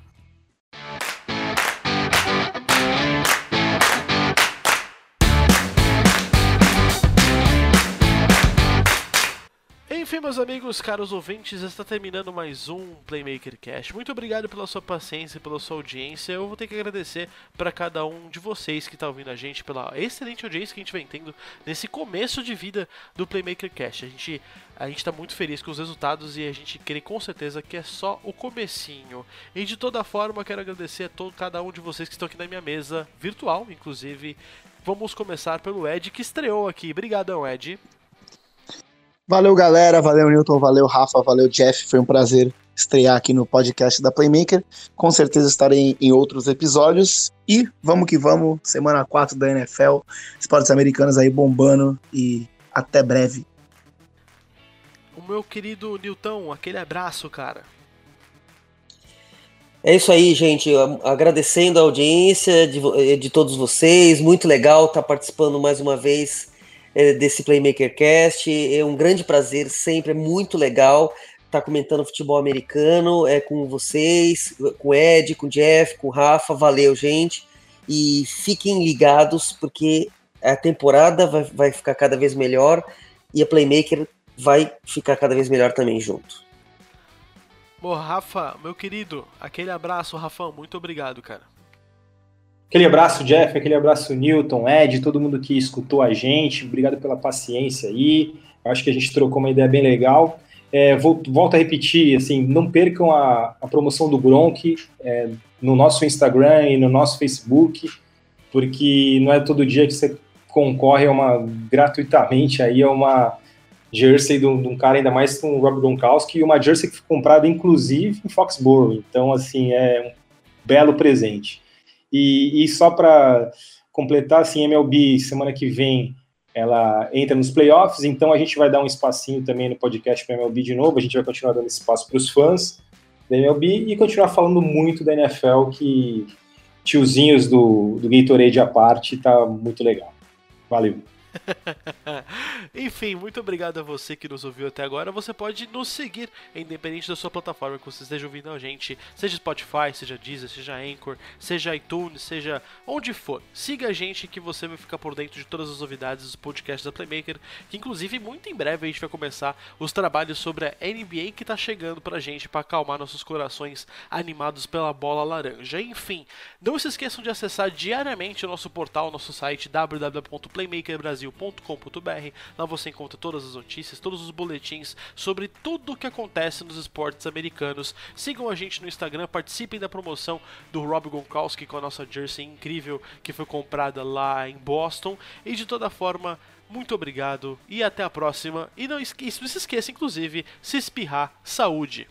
Meus amigos, caros ouvintes, está terminando mais um Playmaker Cast. Muito obrigado pela sua paciência, pela sua audiência. Eu vou ter que agradecer para cada um de vocês que está ouvindo a gente pela excelente audiência que a gente vem tendo nesse começo de vida do Playmaker Cast. A gente a gente está muito feliz com os resultados e a gente crê com certeza que é só o comecinho. E de toda forma, quero agradecer a todo cada um de vocês que estão aqui na minha mesa virtual, inclusive. Vamos começar pelo Ed que estreou aqui. Obrigadão, Ed. Valeu, galera. Valeu, Newton. Valeu, Rafa. Valeu, Jeff. Foi um prazer estrear aqui no podcast da Playmaker. Com certeza estarei em outros episódios. E vamos que vamos. Semana 4 da NFL. Esportes americanos aí bombando. E até breve. O meu querido Nilton, aquele abraço, cara. É isso aí, gente. Agradecendo a audiência de, eh, de todos vocês. Muito legal estar participando mais uma vez desse Playmaker Cast. É um grande prazer, sempre é muito legal estar comentando futebol americano é com vocês, com o Ed, com o Jeff, com o Rafa. Valeu, gente. E fiquem ligados, porque a temporada vai, vai ficar cada vez melhor e a Playmaker vai ficar cada vez melhor também junto. Bom, Rafa, meu querido, aquele abraço, Rafão, muito obrigado, cara. Aquele abraço, Jeff, aquele abraço, Newton, Ed, todo mundo que escutou a gente. Obrigado pela paciência aí. Eu acho que a gente trocou uma ideia bem legal. É, vou, volto a repetir, assim, não percam a, a promoção do Gronk é, no nosso Instagram e no nosso Facebook, porque não é todo dia que você concorre a uma gratuitamente aí a uma jersey de um, cara, ainda mais com o Rob Gronkowski, e uma jersey que foi comprada, inclusive, em Foxborough. Então, assim, é um belo presente. E, e só para completar, assim, MLB, semana que vem, ela entra nos playoffs, então a gente vai dar um espacinho também no podcast para MLB de novo, a gente vai continuar dando espaço para os fãs da MLB e continuar falando muito da NFL, que tiozinhos do, do Gatorade à parte, tá muito legal. Valeu. [LAUGHS] Enfim, muito obrigado a você que nos ouviu até agora. Você pode nos seguir, independente da sua plataforma que você esteja ouvindo a gente, seja Spotify, seja Deezer, seja Anchor, seja iTunes, seja onde for. Siga a gente que você vai ficar por dentro de todas as novidades dos podcasts da Playmaker, que inclusive muito em breve a gente vai começar os trabalhos sobre a NBA que tá chegando pra gente para acalmar nossos corações animados pela bola laranja. Enfim, não se esqueçam de acessar diariamente o nosso portal, nosso site www.playmakerbrasil.com.br. Lá você encontra todas as notícias, todos os boletins sobre tudo o que acontece nos esportes americanos. Sigam a gente no Instagram, participem da promoção do Rob Gronkowski com a nossa jersey incrível que foi comprada lá em Boston. E de toda forma, muito obrigado e até a próxima. E não, não se esqueça, inclusive, se espirrar, saúde!